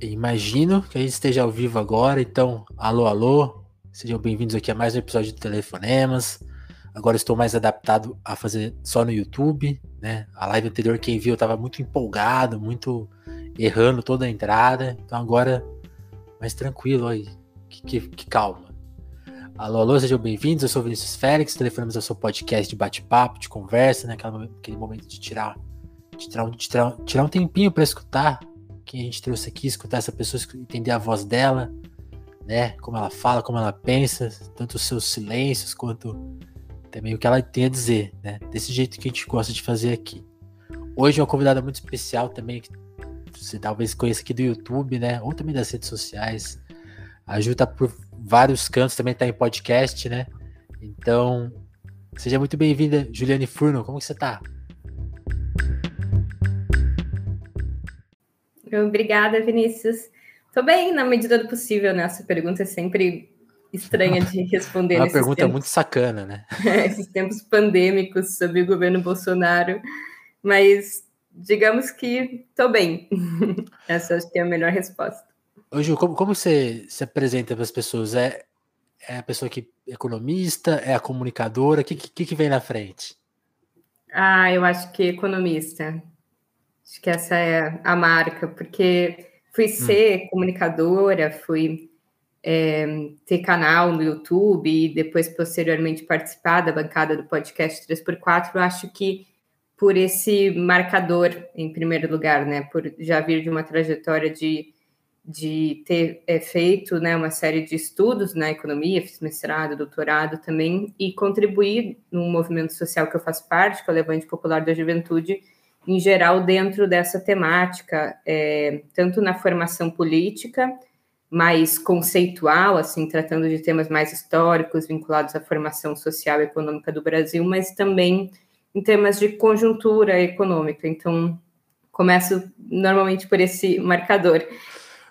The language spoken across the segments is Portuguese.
Imagino que a gente esteja ao vivo agora, então, alô, alô, sejam bem-vindos aqui a mais um episódio de Telefonemas. Agora estou mais adaptado a fazer só no YouTube, né? A live anterior, quem viu, eu estava muito empolgado, muito errando toda a entrada, então agora mais tranquilo aí, que, que, que calma. Alô, alô, sejam bem-vindos, eu sou Vinícius Félix, Telefonemas é o seu podcast de bate-papo, de conversa, né? Aquele momento de tirar, de tirar, de tirar, tirar um tempinho para escutar quem a gente trouxe aqui, escutar essa pessoa, entender a voz dela, né? Como ela fala, como ela pensa, tanto os seus silêncios quanto também o que ela tem a dizer, né? Desse jeito que a gente gosta de fazer aqui. Hoje uma convidada muito especial também, que você talvez conheça aqui do YouTube, né? Ou também das redes sociais. A Ju tá por vários cantos, também tá em podcast, né? Então, seja muito bem-vinda, Juliane Furno. Como que você tá? Obrigada, Vinícius. Estou bem, na medida do possível, né? Essa pergunta é sempre estranha de responder. É uma pergunta tempos, muito sacana, né? esses tempos pandêmicos sobre o governo Bolsonaro. Mas digamos que estou bem. Essa acho que é a melhor resposta. Ô, Ju, como, como você se apresenta para as pessoas? É, é a pessoa que é economista? É a comunicadora? O que, que, que vem na frente? Ah, eu acho que economista. Acho que essa é a marca, porque fui hum. ser hum. comunicadora, fui é, ter canal no YouTube e depois, posteriormente, participar da bancada do podcast 3x4. Eu acho que por esse marcador, em primeiro lugar, né? Por já vir de uma trajetória de, de ter é, feito né, uma série de estudos na economia, fiz mestrado, doutorado também, e contribuir no movimento social que eu faço parte, que é o Levante Popular da Juventude, em geral, dentro dessa temática, é, tanto na formação política, mais conceitual, assim, tratando de temas mais históricos vinculados à formação social e econômica do Brasil, mas também em temas de conjuntura econômica. Então, começo normalmente por esse marcador.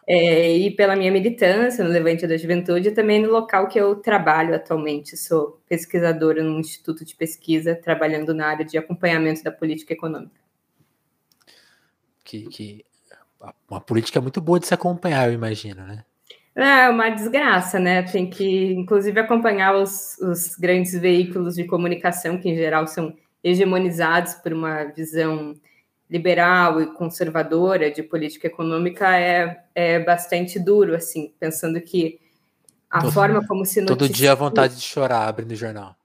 É, e pela minha militância no Levante da Juventude, e também no local que eu trabalho atualmente. Sou pesquisadora no Instituto de Pesquisa, trabalhando na área de acompanhamento da política econômica que, que uma política muito boa de se acompanhar, eu imagino, né? É uma desgraça, né? Tem que, inclusive, acompanhar os, os grandes veículos de comunicação, que em geral são hegemonizados por uma visão liberal e conservadora de política econômica, é, é bastante duro, assim, pensando que a todo, forma como se noticia... Todo dia a vontade de chorar abrindo o jornal.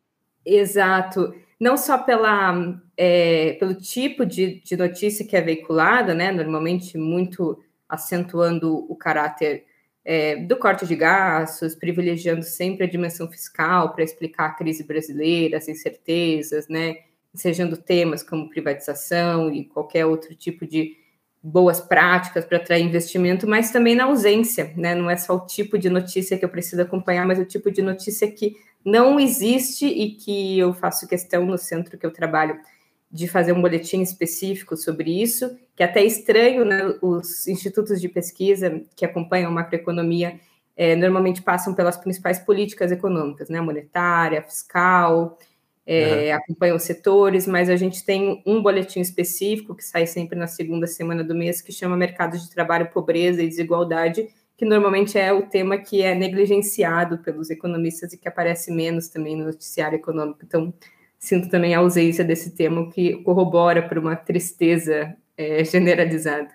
Exato não só pela, é, pelo tipo de, de notícia que é veiculada, né, normalmente muito acentuando o caráter é, do corte de gastos, privilegiando sempre a dimensão fiscal para explicar a crise brasileira, as incertezas, né, ensejando temas como privatização e qualquer outro tipo de boas práticas para atrair investimento, mas também na ausência, né? Não é só o tipo de notícia que eu preciso acompanhar, mas o tipo de notícia que não existe e que eu faço questão no centro que eu trabalho de fazer um boletim específico sobre isso, que é até estranho, né? Os institutos de pesquisa que acompanham a macroeconomia é, normalmente passam pelas principais políticas econômicas, né? Monetária, fiscal, é, uhum. acompanham os setores, mas a gente tem um boletim específico que sai sempre na segunda semana do mês, que chama Mercados de Trabalho, Pobreza e Desigualdade, que normalmente é o tema que é negligenciado pelos economistas e que aparece menos também no noticiário econômico. Então, sinto também a ausência desse tema, o que corrobora para uma tristeza é, generalizada.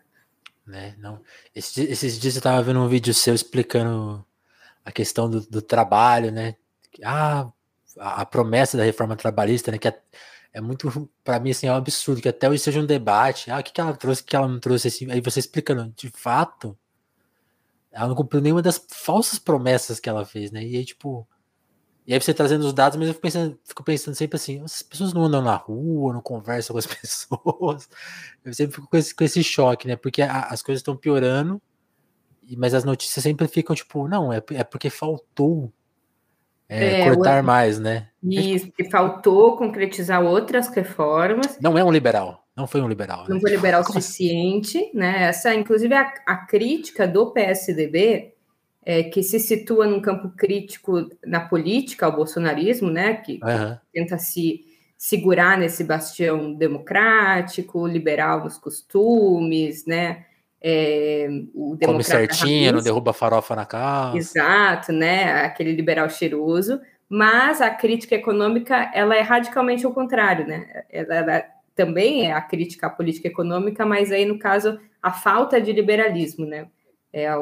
Né? Não. Esses, esses dias eu estava vendo um vídeo seu explicando a questão do, do trabalho, né? Ah, a, a, promessa da reforma trabalhista, né? Que é, é muito, para mim, assim, é um absurdo que até hoje seja um debate. Ah, o que, que ela trouxe, o que ela não trouxe, assim. Aí você explicando, de fato, ela não cumpriu nenhuma das falsas promessas que ela fez, né? E aí, tipo. E aí você trazendo os dados, mas eu fico pensando, fico pensando sempre assim, as pessoas não andam na rua, não conversam com as pessoas. Eu sempre fico com esse, com esse choque, né? Porque a, as coisas estão piorando, mas as notícias sempre ficam, tipo, não, é, é porque faltou é, é, cortar o... mais, né? Isso, que faltou concretizar outras reformas. Não é um liberal. Não foi um liberal. Né? Não foi liberal o suficiente, né? Essa, inclusive, a, a crítica do PSDB, é, que se situa num campo crítico na política ao bolsonarismo, né? Que uhum. tenta se segurar nesse bastião democrático, liberal nos costumes, né? é, o Come certinho, não derruba farofa na casa. Exato, né? Aquele liberal cheiroso. Mas a crítica econômica ela é radicalmente o contrário, né? Ela, ela também é a crítica à política econômica, mas aí, no caso, a falta de liberalismo, né? É, a,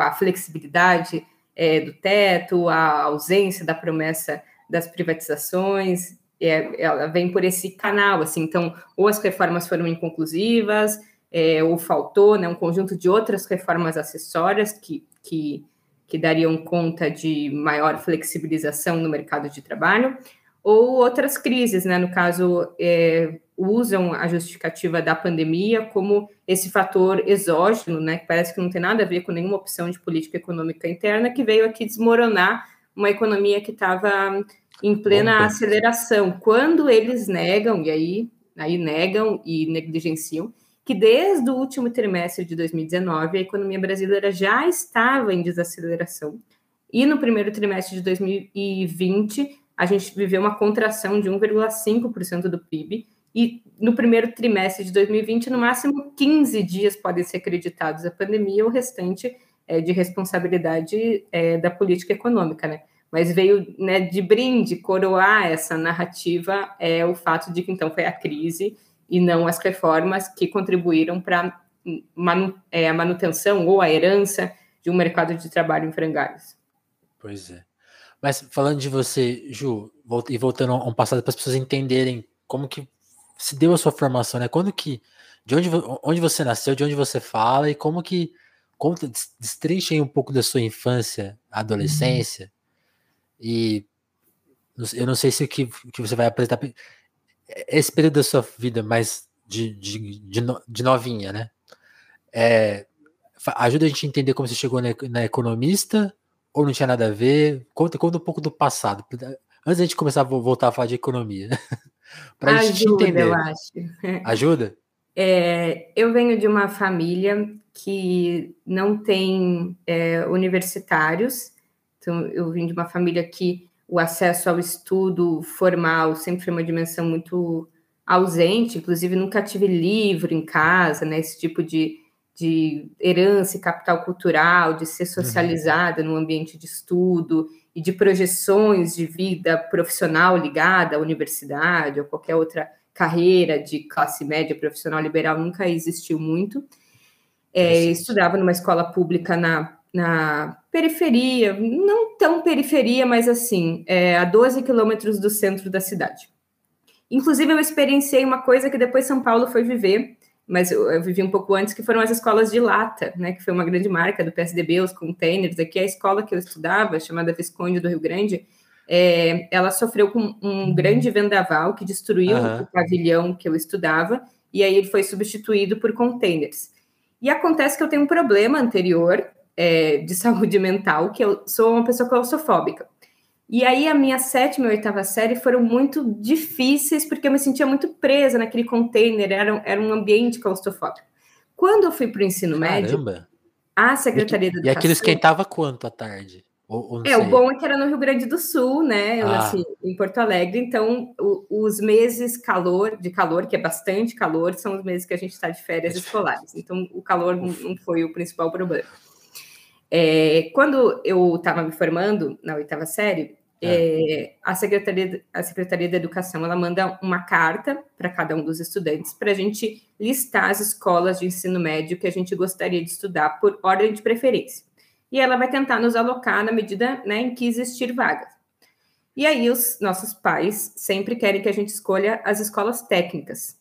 a flexibilidade é, do teto, a ausência da promessa das privatizações, é, ela vem por esse canal, assim, então, ou as reformas foram inconclusivas, é, ou faltou né, um conjunto de outras reformas acessórias que, que, que dariam conta de maior flexibilização no mercado de trabalho, ou outras crises, né, no caso, é, usam a justificativa da pandemia como esse fator exógeno, né, que parece que não tem nada a ver com nenhuma opção de política econômica interna, que veio aqui desmoronar uma economia que estava em plena aceleração. Quando eles negam, e aí, aí negam e negligenciam, que desde o último trimestre de 2019 a economia brasileira já estava em desaceleração. E no primeiro trimestre de 2020, a gente viveu uma contração de 1,5% do PIB. E no primeiro trimestre de 2020, no máximo 15 dias podem ser acreditados à pandemia, o restante é de responsabilidade é, da política econômica, né? Mas veio né, de brinde coroar essa narrativa é o fato de que então foi a crise e não as reformas que contribuíram para manu, é, a manutenção ou a herança de um mercado de trabalho em frangalhos. Pois é. Mas falando de você, Ju, e voltando a um passado para as pessoas entenderem como que se deu a sua formação, né? Quando que, de onde, onde você nasceu, de onde você fala e como que, conta, destrincha um pouco da sua infância, adolescência uhum. e eu não sei se o que, que você vai apresentar esse período da sua vida mais de, de, de, de novinha, né? É, ajuda a gente a entender como você chegou na, na, economista ou não tinha nada a ver? Conta, conta um pouco do passado. Antes da gente começar a voltar a falar de economia. Para a gente entender. eu acho. Ajuda? É, eu venho de uma família que não tem é, universitários. Então, eu vim de uma família que o acesso ao estudo formal sempre foi uma dimensão muito ausente, inclusive nunca tive livro em casa, né, esse tipo de, de herança e capital cultural, de ser uhum. socializada uhum. no ambiente de estudo e de projeções de vida profissional ligada à universidade ou qualquer outra carreira de classe média profissional liberal nunca existiu muito. É, estudava numa escola pública na na periferia, não tão periferia, mas assim, é, a 12 quilômetros do centro da cidade. Inclusive, eu experienciei uma coisa que depois São Paulo foi viver, mas eu, eu, vivi um pouco antes, que foram as escolas de lata, né, que foi uma grande marca do PSDB, os containers. Aqui a escola que eu estudava, chamada Visconde do Rio Grande, é, ela sofreu com um grande vendaval que destruiu uhum. o pavilhão que eu estudava, e aí ele foi substituído por containers. E acontece que eu tenho um problema anterior, é, de saúde mental, que eu sou uma pessoa claustrofóbica. E aí a minha sétima e oitava série foram muito difíceis, porque eu me sentia muito presa naquele container, era, era um ambiente claustrofóbico. Quando eu fui para o ensino Caramba. médio, a Secretaria e, da Educação... E aquilo esquentava quanto à tarde? Ou, ou é, sei. o bom é que era no Rio Grande do Sul, né? Eu ah. nasci em Porto Alegre, então o, os meses calor, de calor, que é bastante calor, são os meses que a gente está de férias escolares. Então o calor não foi o principal problema. É, quando eu estava me formando na oitava série, é. É, a, Secretaria, a Secretaria da Educação ela manda uma carta para cada um dos estudantes para a gente listar as escolas de ensino médio que a gente gostaria de estudar por ordem de preferência. E ela vai tentar nos alocar na medida né, em que existir vagas. E aí os nossos pais sempre querem que a gente escolha as escolas técnicas,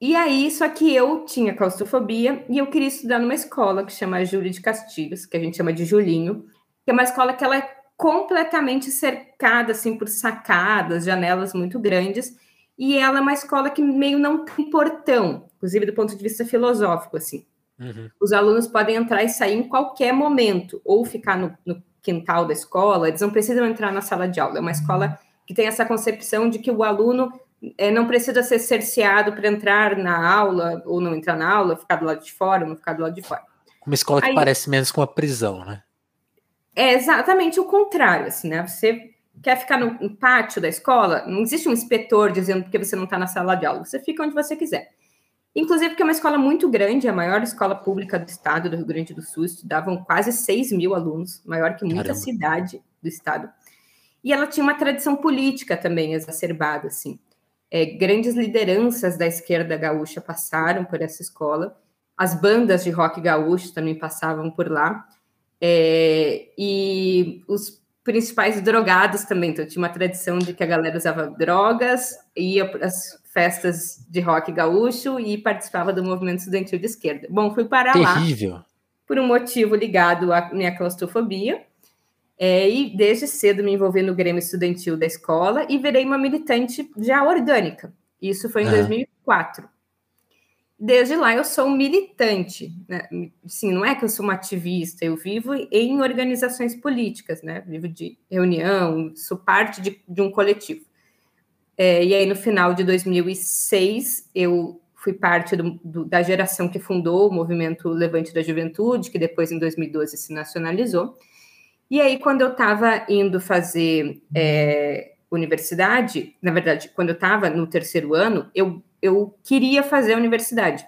e aí, só que eu tinha claustrofobia e eu queria estudar numa escola que chama Júlia de Castilhos, que a gente chama de Julinho, que é uma escola que ela é completamente cercada assim por sacadas, janelas muito grandes, e ela é uma escola que meio não tem portão, inclusive do ponto de vista filosófico assim. Uhum. Os alunos podem entrar e sair em qualquer momento, ou ficar no, no quintal da escola, eles não precisam entrar na sala de aula. É uma escola que tem essa concepção de que o aluno é, não precisa ser cerceado para entrar na aula ou não entrar na aula, ficar do lado de fora ou não ficar do lado de fora. Uma escola que Aí, parece menos com uma prisão, né? É exatamente o contrário, assim, né? Você quer ficar no, pátio da escola, não existe um inspetor dizendo que você não está na sala de aula, você fica onde você quiser. Inclusive porque é uma escola muito grande, a maior escola pública do estado do Rio Grande do Sul, estudavam quase 6 mil alunos, maior que muita Caramba. cidade do estado. E ela tinha uma tradição política também exacerbada, assim. É, grandes lideranças da esquerda gaúcha passaram por essa escola, as bandas de rock gaúcho também passavam por lá, é, e os principais drogados também. Então, tinha uma tradição de que a galera usava drogas, ia para as festas de rock gaúcho e participava do movimento estudantil de esquerda. Bom, fui parar Terrível. lá por um motivo ligado à minha claustrofobia. É, e desde cedo me envolvi no Grêmio Estudantil da escola e virei uma militante já orgânica. Isso foi em 2004 desde lá eu sou militante, né? Sim, não é que eu sou uma ativista, eu vivo em organizações políticas, né? Vivo de reunião, sou parte de, de um coletivo. É, e aí, no final de 2006, eu fui parte do, do, da geração que fundou o movimento Levante da Juventude, que depois, em 2012, se nacionalizou. E aí, quando eu estava indo fazer é, universidade, na verdade, quando eu estava no terceiro ano, eu eu queria fazer a universidade.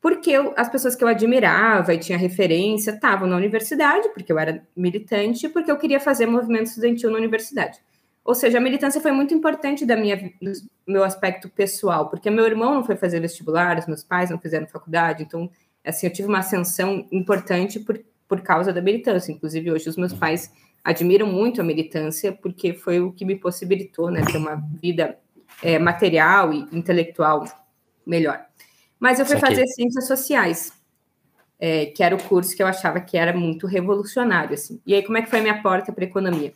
Porque eu, as pessoas que eu admirava e tinha referência estavam na universidade, porque eu era militante, porque eu queria fazer movimento estudantil na universidade. Ou seja, a militância foi muito importante da minha do meu aspecto pessoal, porque meu irmão não foi fazer vestibular, os meus pais não fizeram faculdade, então assim, eu tive uma ascensão importante por, por causa da militância. Inclusive, hoje os meus pais admiram muito a militância, porque foi o que me possibilitou né, ter uma vida é, material e intelectual melhor. Mas eu fui fazer ciências sociais, é, que era o curso que eu achava que era muito revolucionário. Assim. E aí, como é que foi a minha porta para economia?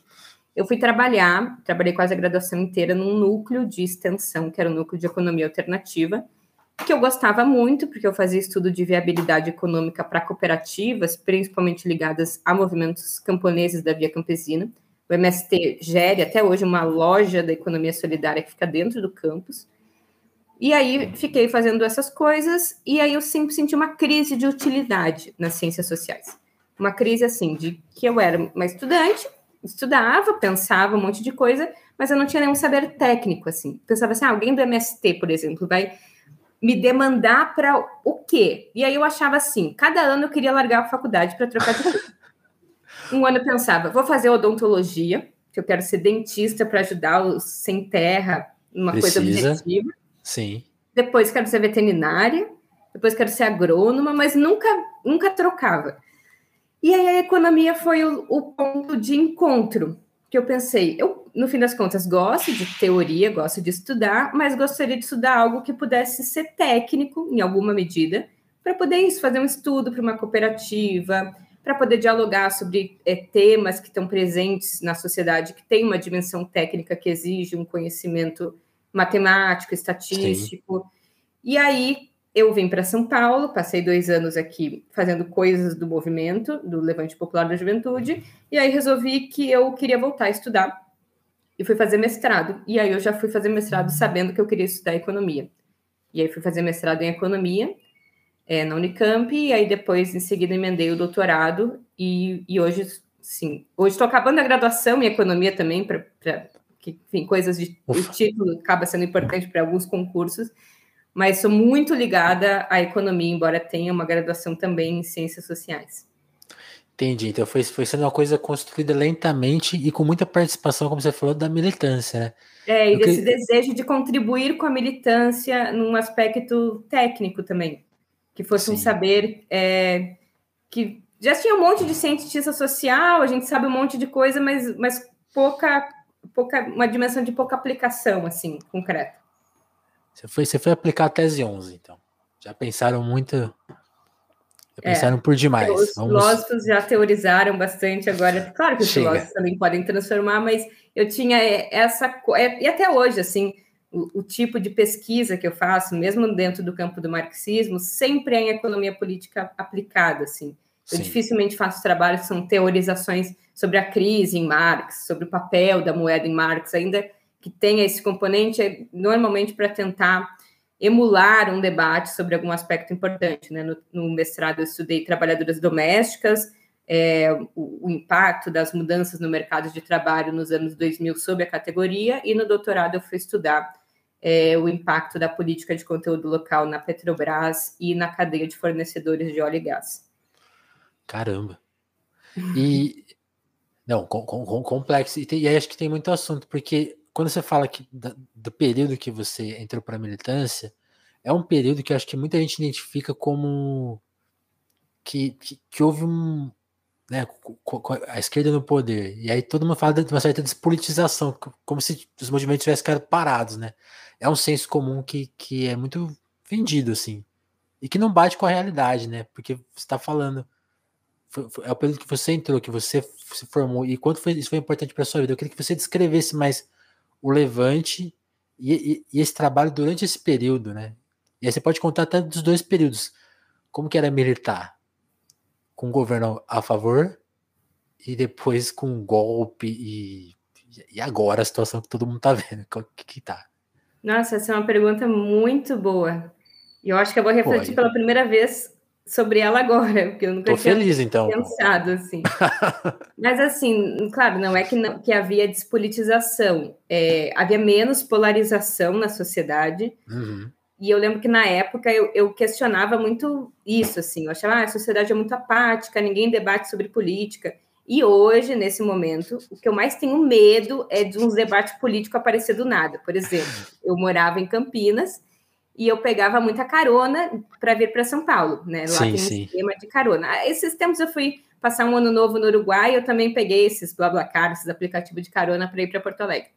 Eu fui trabalhar, trabalhei quase a graduação inteira num núcleo de extensão, que era o núcleo de economia alternativa, que eu gostava muito, porque eu fazia estudo de viabilidade econômica para cooperativas, principalmente ligadas a movimentos camponeses da via campesina. O MST gere até hoje uma loja da economia solidária que fica dentro do campus. E aí fiquei fazendo essas coisas, e aí eu sempre senti uma crise de utilidade nas ciências sociais. Uma crise assim, de que eu era uma estudante, estudava, pensava um monte de coisa, mas eu não tinha nenhum saber técnico, assim. Pensava assim, ah, alguém do MST, por exemplo, vai me demandar para o quê? E aí eu achava assim, cada ano eu queria largar a faculdade para trocar de curso. Um ano eu pensava, vou fazer odontologia, que eu quero ser dentista para ajudar os sem terra, uma Precisa. coisa objetiva. Sim. Depois quero ser veterinária, depois quero ser agrônoma, mas nunca, nunca trocava. E aí a economia foi o, o ponto de encontro que eu pensei, eu no fim das contas gosto de teoria, gosto de estudar, mas gostaria de estudar algo que pudesse ser técnico em alguma medida, para poder isso, fazer um estudo para uma cooperativa, para poder dialogar sobre é, temas que estão presentes na sociedade, que tem uma dimensão técnica que exige um conhecimento matemático, estatístico. Sim. E aí eu vim para São Paulo, passei dois anos aqui fazendo coisas do movimento, do Levante Popular da Juventude, e aí resolvi que eu queria voltar a estudar e fui fazer mestrado. E aí eu já fui fazer mestrado sabendo que eu queria estudar economia. E aí fui fazer mestrado em economia é, na Unicamp, e aí depois, em seguida, emendei o doutorado, e, e hoje, sim, hoje estou acabando a graduação em economia também, para que, enfim, coisas de o título acaba sendo importante para alguns concursos, mas sou muito ligada à economia, embora tenha uma graduação também em ciências sociais. Entendi. Então foi, foi sendo uma coisa construída lentamente e com muita participação, como você falou, da militância, né? É, e desse desejo de contribuir com a militância num aspecto técnico também que fosse Sim. um saber é, que já tinha um monte de cientista social, a gente sabe um monte de coisa, mas, mas pouca, pouca, uma dimensão de pouca aplicação, assim, concreta. Você foi, você foi aplicar a tese 11, então. Já pensaram muito, já é, pensaram por demais. Os Vamos... filósofos já teorizaram bastante agora. Claro que os Chega. filósofos também podem transformar, mas eu tinha essa... É, e até hoje, assim o, o, tipo de pesquisa que eu faço, mesmo dentro do campo do marxismo, sempre é em economia política aplicada, assim. Eu Sim. dificilmente faço trabalhos que são teorizações sobre a crise em Marx, sobre o papel da moeda em Marx, ainda que tenha esse componente, é normalmente para tentar emular um debate sobre algum aspecto importante. Né? No, no mestrado, eu estudei trabalhadoras domésticas, é, o, o, impacto das mudanças no mercado de trabalho nos anos 2000 sob a categoria, e no doutorado eu fui estudar é, o impacto da política de conteúdo local na Petrobras e na cadeia de fornecedores de óleo e gás. Caramba. E não, com, com, complexo. E, tem, e, aí acho que tem muito assunto, porque quando você fala que da, do período que você entrou para a militância, é um período que acho que muita gente identifica como que, que, que houve um, né, a esquerda no poder. E aí todo mundo fala de uma certa despolitização, como se os movimentos tivessem ficado parados, né? É um senso comum que, que é muito vendido, assim. E que não bate com a realidade, né? Porque você está falando. Foi, foi, é o período que você entrou, que você se formou, e quanto foi, isso foi importante para sua vida. Eu queria que você descrevesse mais o levante e, e, e, esse trabalho durante esse período, né? E aí você pode contar até dos dois períodos. Como que era militar? Com o governo a favor e depois com um golpe e, e agora a situação que todo mundo tá vendo, o que, que tá? Nossa, essa é uma pergunta muito boa. E eu acho que eu vou refletir Pô, pela primeira vez sobre ela agora, porque eu nunca Tô tinha feliz, então. pensado assim. Mas assim, claro, não é que, não, que havia despolitização, é, havia menos polarização na sociedade. Uhum. E eu lembro que na época eu, eu, questionava muito isso, assim, eu achava ah, a sociedade é muito apática, ninguém debate sobre política. E hoje, nesse momento, o que eu mais tenho medo é de uns debates políticos aparecer do nada. Por exemplo, eu morava em Campinas e eu pegava muita carona para vir para São Paulo, né? Lá sim, tem um sim. esquema de carona. Ah, esses tempos eu fui passar um ano novo no Uruguai, eu também peguei esses BlaBlaCar, esses aplicativos de carona para ir para Porto Alegre.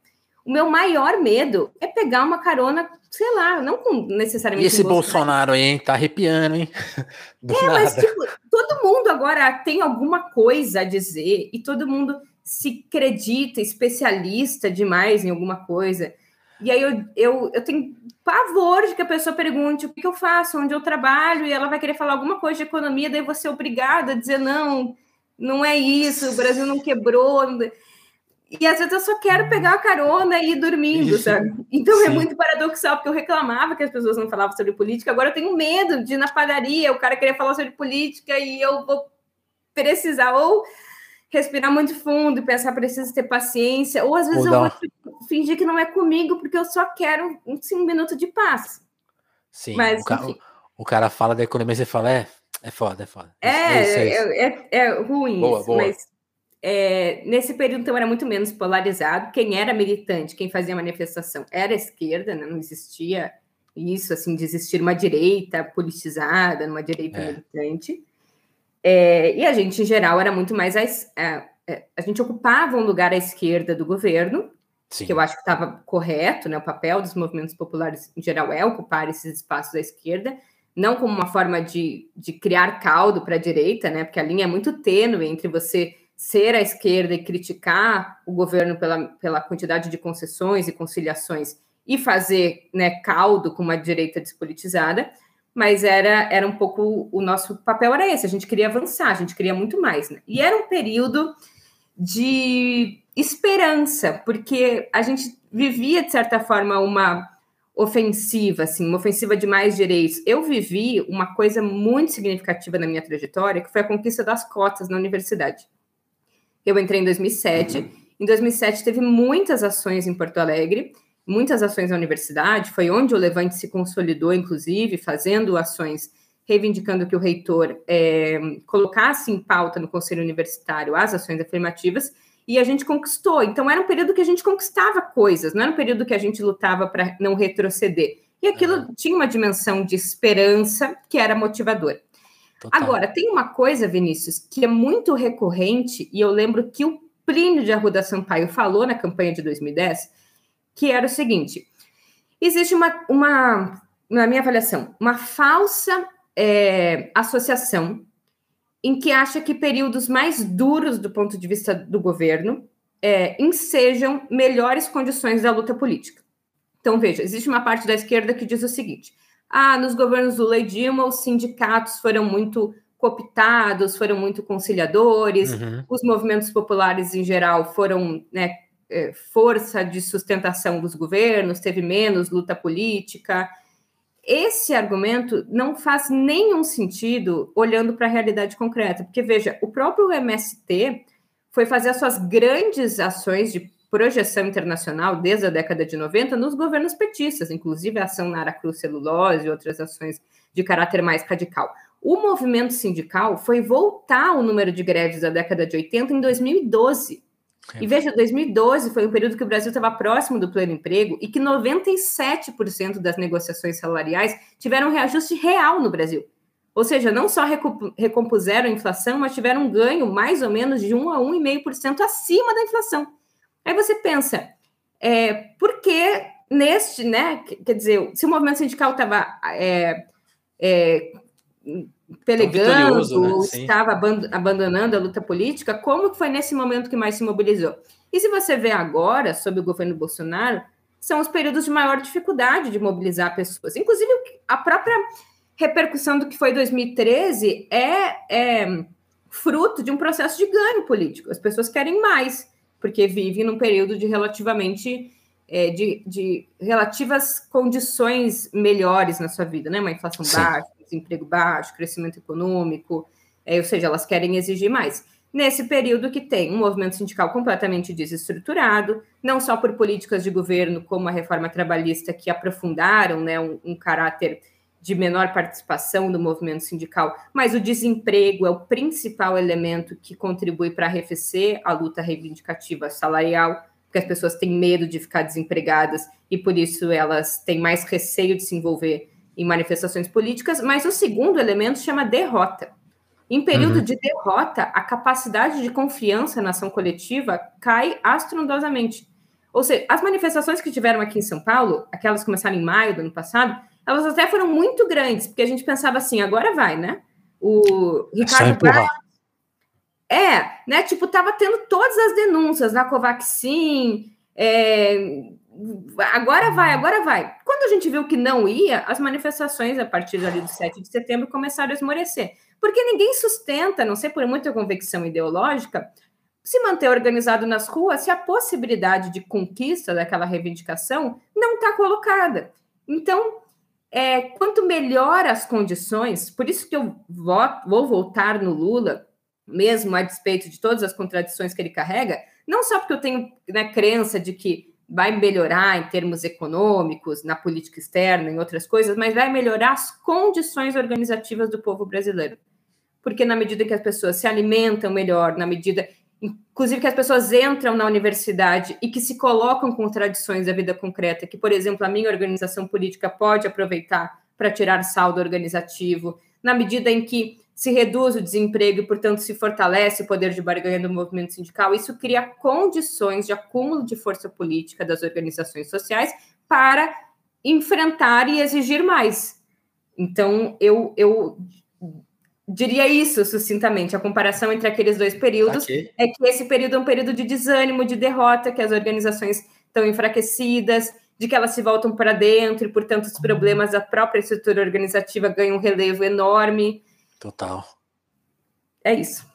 O meu maior medo é pegar uma carona, sei lá, não com necessariamente. E esse Bolsonaro aí, hein? Tá arrepiando, hein? Do é, nada. mas tipo, todo mundo agora tem alguma coisa a dizer e todo mundo se acredita especialista demais em alguma coisa. E aí eu, eu, eu tenho pavor de que a pessoa pergunte o que eu faço, onde eu trabalho, e ela vai querer falar alguma coisa de economia, daí você é obrigada a dizer não, não é isso, o Brasil não quebrou. E às vezes eu só quero pegar a carona e ir dormindo, Isso. sabe? Então é Sim. é muito paradoxal, porque eu reclamava que as pessoas não falavam sobre política, agora eu tenho medo de ir na padaria, o cara querer falar sobre política e eu vou precisar ou respirar muito fundo e pensar, preciso ter paciência, ou às vezes ou eu vou fingir que não é comigo, porque eu só quero um, um minuto de paz. Sim, Mas, o, cara, o, o cara fala da economia, você fala, é, é foda, é foda. É, é, é, isso. é, é, é ruim boa, isso, boa. mas é, nesse período, então, era muito menos polarizado. Quem era militante, quem fazia manifestação, era a esquerda, né? não existia isso, assim, de existir uma direita politizada, uma direita é. militante. É, e a gente, em geral, era muito mais. A, a, é, a, gente ocupava um lugar à esquerda do governo, Sim. que eu acho que estava correto, né? O papel dos movimentos populares, em geral, é ocupar esses espaços à esquerda, não como uma forma de, de criar caldo para a direita, né? Porque a linha é muito tênue entre você ser à esquerda e criticar o governo pela, pela quantidade de concessões e conciliações e fazer né, caldo com uma direita despolitizada, mas era, era um pouco o nosso papel era esse, a gente queria avançar, a gente queria muito mais. Né? E era um período de esperança, porque a gente vivia, de certa forma, uma ofensiva, assim, uma ofensiva de mais direitos. Eu vivi uma coisa muito significativa na minha trajetória, que foi a conquista das cotas na universidade. Eu entrei em 2007. Uhum. Em 2007 teve muitas ações em Porto Alegre, muitas ações na universidade. Foi onde o Levante se consolidou, inclusive, fazendo ações reivindicando que o reitor é, colocasse em pauta no conselho universitário as ações afirmativas. E a gente conquistou. Então, era um período que a gente conquistava coisas, não era um período que a gente lutava para não retroceder. E aquilo uhum. tinha uma dimensão de esperança que era motivadora. Total. Agora, tem uma coisa, Vinícius, que é muito recorrente, e eu lembro que o Plínio de Arruda Sampaio falou na campanha de 2010, que era o seguinte: existe uma, uma na minha avaliação, uma falsa é, associação em que acha que períodos mais duros do ponto de vista do governo é, ensejam melhores condições da luta política. Então, veja, existe uma parte da esquerda que diz o seguinte: ah, nos governos Lula e Dilma, os sindicatos foram muito cooptados, foram muito conciliadores, uhum. os movimentos populares em geral foram né, é, força de sustentação dos governos, teve menos luta política. Esse argumento não faz nenhum sentido olhando para a realidade concreta, porque veja, o próprio MST foi fazer as suas grandes ações de projeção internacional desde a década de 90 nos governos petistas, inclusive a ação na Aracruz Celulose e outras ações de caráter mais radical. O movimento sindical foi voltar o número de greves da década de 80 em 2012. É. E veja, 2012 foi um período que o Brasil estava próximo do pleno emprego e que 97% das negociações salariais tiveram reajuste real no Brasil. Ou seja, não só recompuseram a inflação, mas tiveram um ganho mais ou menos de 1 a 1,5% acima da inflação. Aí você pensa, é, por que neste, né? Quer dizer, se o movimento sindical estava é, é, pelegando, né? estava abandonando a luta política, como que foi nesse momento que mais se mobilizou? E se você vê agora, sob o governo Bolsonaro, são os períodos de maior dificuldade de mobilizar pessoas. Inclusive, a própria repercussão do que foi 2013 é, é fruto de um processo de ganho político. As pessoas querem mais porque vive num período de relativamente é, de, de, relativas condições melhores na sua vida, né? Uma inflação Sim. baixa, desemprego baixo, crescimento econômico, é, ou seja, elas querem exigir mais. Nesse período que tem um movimento sindical completamente desestruturado, não só por políticas de governo como a reforma trabalhista que aprofundaram né, um, um caráter de menor participação do movimento sindical, mas o desemprego é o principal elemento que contribui para arrefecer a luta reivindicativa salarial, porque as pessoas têm medo de ficar desempregadas e por isso elas têm mais receio de se envolver em manifestações políticas. Mas o segundo elemento chama derrota. Em período uhum. de derrota, a capacidade de confiança na ação coletiva cai astrondosamente. Ou seja, as manifestações que tiveram aqui em São Paulo, aquelas que começaram em maio do ano passado, elas até foram muito grandes, porque a gente pensava assim, agora vai, né? O Ricardo Braga, é, né? Tipo, tava tendo todas as denúncias da Covaxin, é, agora vai, agora vai. Quando a gente viu que não ia, as manifestações a partir ali do 7 de setembro começaram a esmorecer. Porque ninguém sustenta, não sei por muita convicção ideológica, se manter organizado nas ruas se a possibilidade de conquista daquela reivindicação não está colocada. Então, é, quanto melhor as condições, por isso que eu vou, vou voltar no Lula, mesmo a despeito de todas as contradições que ele carrega, não só porque eu tenho né, crença de que vai melhorar em termos econômicos, na política externa, em outras coisas, mas vai melhorar as condições organizativas do povo brasileiro. Porque na medida que as pessoas se alimentam melhor, na medida inclusive que as pessoas entram na universidade e que se colocam com tradições da vida concreta, que, por exemplo, a minha organização política pode aproveitar para tirar saldo organizativo, na medida em que se reduz o desemprego e, portanto, se fortalece o poder de barganha do movimento sindical, isso cria condições de acúmulo de força política das organizações sociais para enfrentar e exigir mais. Então, eu, eu diria isso sucintamente. A comparação entre aqueles dois períodos okay. é que esse período é um período de desânimo, de derrota, que as organizações estão enfraquecidas, de que elas se voltam para dentro e, portanto, os problemas da própria estrutura organizativa ganham um relevo enorme. Total. É isso.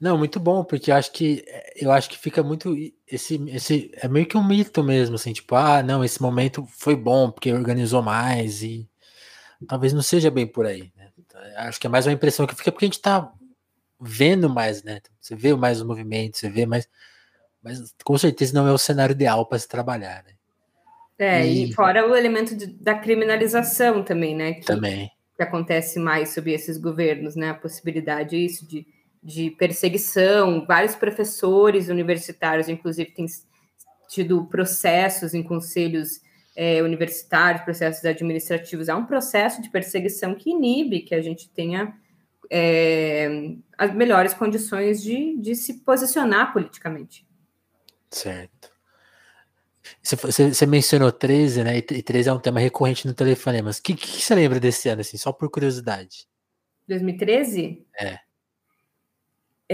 Não, muito bom, porque acho que eu acho que fica muito esse esse é meio que um mito mesmo, assim, tipo, ah, não, esse momento foi bom porque organizou mais e talvez não seja bem por aí, né? Acho que é mais uma impressão que fica porque a gente está vendo mais, né? Você vê mais o movimento, você vê mais. Mas com certeza não é o cenário ideal para se trabalhar, né? É, e, e fora o elemento de, da criminalização também, né? Que, também. Que acontece mais sobre esses governos, né? A possibilidade isso de, de perseguição. Vários professores universitários, inclusive, têm tido processos em conselhos é, universitários, processos administrativos, há um processo de perseguição que inibe que a gente tenha é, as melhores condições de, de se posicionar politicamente. Certo. Você, você, mencionou 13, né? E 13 é um tema recorrente no telefonemas. O que, que, você lembra desse ano, assim, só por curiosidade? 2013? É.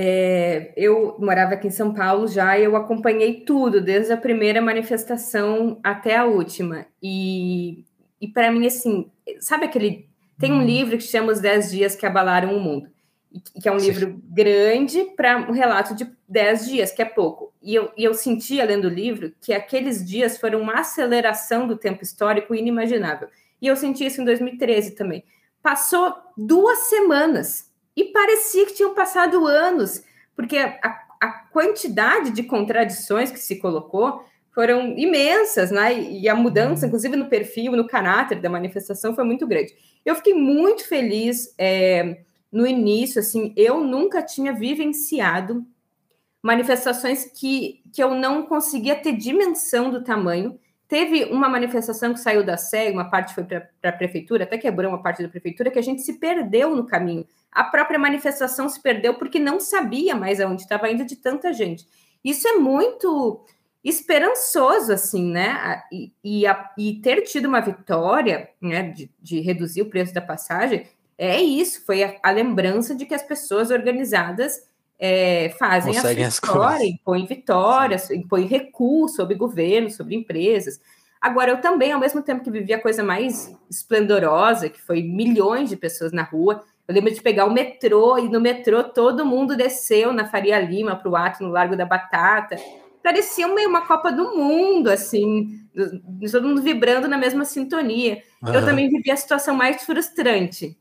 É, eu morava aqui em São Paulo já e eu acompanhei tudo, desde a primeira manifestação até a última. E, e para mim, assim, sabe aquele. Tem um hum. livro que chama Os Dez Dias que Abalaram o Mundo, que é um Sim. livro grande para um relato de dez dias, que é pouco. E eu, e eu sentia, lendo o livro, que aqueles dias foram uma aceleração do tempo histórico inimaginável. E eu senti isso em 2013 também. Passou duas semanas e parecia que tinham passado anos, porque a, a quantidade de contradições que se colocou foram imensas, né? E a mudança, uhum. inclusive no perfil, no caráter da manifestação, foi muito grande. Eu fiquei muito feliz é, no início, assim, eu nunca tinha vivenciado manifestações que, que eu não conseguia ter dimensão do tamanho. Teve uma manifestação que saiu da SEG, uma parte foi para a prefeitura, até quebrou uma parte da prefeitura, que a gente se perdeu no caminho. A própria manifestação se perdeu porque não sabia mais aonde estava indo de tanta gente. Isso é muito esperançoso, assim, né? E, e, a, e ter tido uma vitória, né, de, de, reduzir o preço da passagem, é isso, foi a, a lembrança de que as pessoas organizadas é, fazem Conseguem a sua história, impõem vitórias, impõem recurso sobre governo, sobre empresas. Agora, eu também, ao mesmo tempo que vivi a coisa mais esplendorosa, que foi milhões de pessoas na rua, eu lembro de pegar o metrô, e no metrô todo mundo desceu na Faria Lima para o ato no Largo da Batata. Parecia meio uma Copa do Mundo, assim, todo mundo vibrando na mesma sintonia. Uhum. Eu também vivi a situação mais frustrante,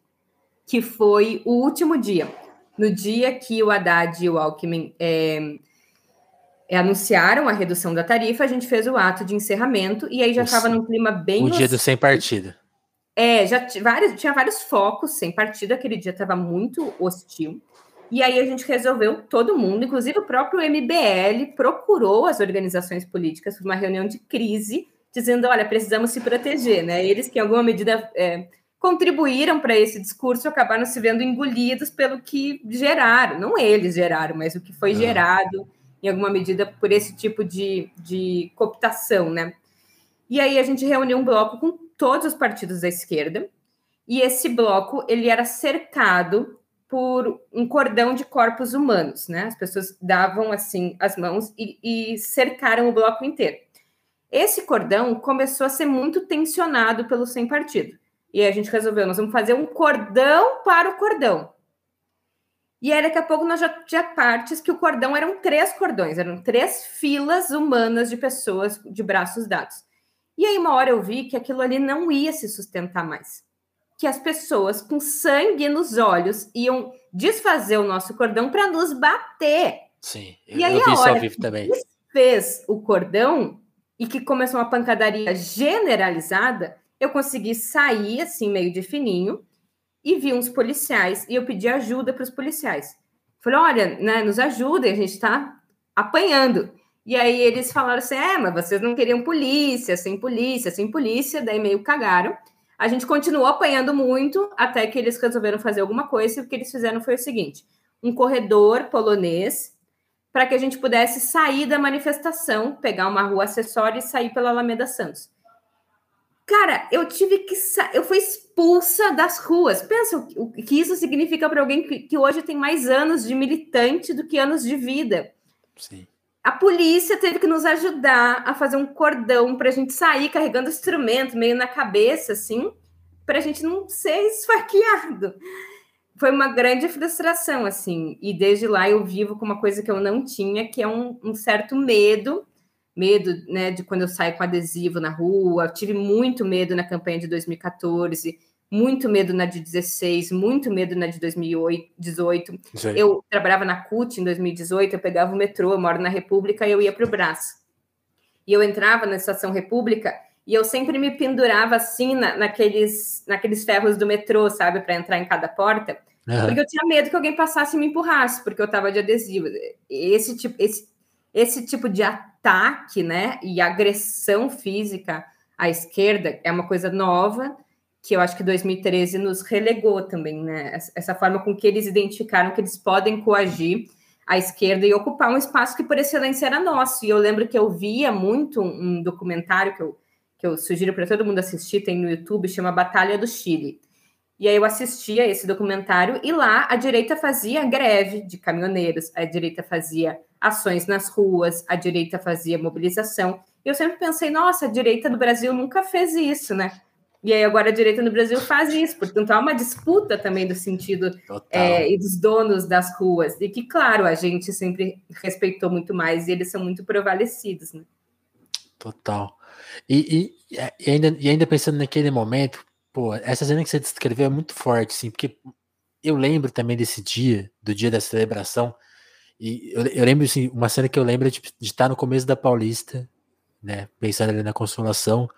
que foi o último dia no dia que o Haddad e o Alckmin é, é, anunciaram a redução da tarifa, a gente fez o ato de encerramento e aí já estava num clima bem. O dia do sem partida. É, já vários, tinha vários focos sem partido, aquele dia estava muito hostil. E aí a gente resolveu, todo mundo, inclusive o próprio MBL, procurou as organizações políticas para uma reunião de crise, dizendo: olha, precisamos se proteger, né? Eles que, em alguma medida, é, contribuíram para esse discurso acabaram se vendo engolidos pelo que geraram, não eles geraram, mas o que foi ah. gerado em alguma medida por esse tipo de, de cooptação, né? E aí a gente reuniu um bloco com todos os partidos da esquerda, e esse bloco ele era cercado por um cordão de corpos humanos, né? As pessoas davam assim as mãos e, e cercaram o bloco inteiro. Esse cordão começou a ser muito tensionado pelo sem partido. E a gente resolveu, nós vamos fazer um cordão para o cordão. E aí, daqui a pouco, nós já tinha partes que o cordão eram três cordões, eram três filas humanas de pessoas de braços dados. E aí, uma hora eu vi que aquilo ali não ia se sustentar mais. Que as pessoas com sangue nos olhos iam desfazer o nosso cordão para nos bater. Sim, eu, e aí, eu vi isso ao vivo também. fez o cordão e que começou uma pancadaria generalizada, eu consegui sair assim, meio de fininho, e vi uns policiais, e eu pedi ajuda para os policiais. Falei, olha, né, nos ajudem, a gente está apanhando. E aí eles falaram assim: é, mas vocês não queriam polícia, sem polícia, sem polícia, daí meio cagaram. A gente continuou apanhando muito até que eles resolveram fazer alguma coisa, e o que eles fizeram foi o seguinte: um corredor polonês para que a gente pudesse sair da manifestação, pegar uma rua acessória e sair pela Alameda Santos. Cara, eu tive que eu fui expulsa das ruas. Pensa o que isso significa para alguém que, que, hoje tem mais anos de militante do que anos de vida. Sim. A polícia teve que nos ajudar a fazer um cordão para a gente sair carregando instrumento meio na cabeça, assim, para a gente não ser esfaqueado. Foi uma grande frustração, assim. E desde lá eu vivo com uma coisa que eu não tinha, que é um, um certo medo medo né, de quando eu saio com adesivo na rua, tive muito medo na campanha de 2014, muito medo na de 16, muito medo na de 2018. Eu trabalhava na CUT em 2018, eu pegava o metrô, eu moro na República e eu ia para o Brás. E eu entrava na Estação República e eu sempre me pendurava assim na, naqueles, naqueles ferros do metrô, sabe, para entrar em cada porta. Uhum. Porque eu tinha medo que alguém passasse e me empurrasse, porque eu estava de adesivo. Esse tipo, esse, esse tipo de ataque, né, e agressão física à esquerda é uma coisa nova que eu acho que 2013 nos relegou também, né? Essa forma com que eles identificaram que eles podem coagir a esquerda e ocupar um espaço que por excelência era nosso. E eu lembro que eu via muito um documentário que eu, que eu sugiro para todo mundo assistir, tem no YouTube, chama Batalha do Chile. E aí eu assistia esse documentário e lá a direita fazia greve de caminhoneiros, a direita fazia ações nas ruas, a direita fazia mobilização. E eu sempre pensei, nossa, a direita do Brasil nunca fez isso, né? E aí agora a direita no Brasil faz isso, portanto há uma disputa também do sentido é, e dos donos das ruas, e que, claro, a gente sempre respeitou muito mais e eles são muito prevalecidos, né? Total. E, e, e, ainda, e ainda pensando naquele momento, pô, essa cena que você descreveu é muito forte, assim, porque eu lembro também desse dia, do dia da celebração, E eu, eu lembro, assim, uma cena que eu lembro é de, de estar no começo da Paulista, né, pensando ali na Consolação,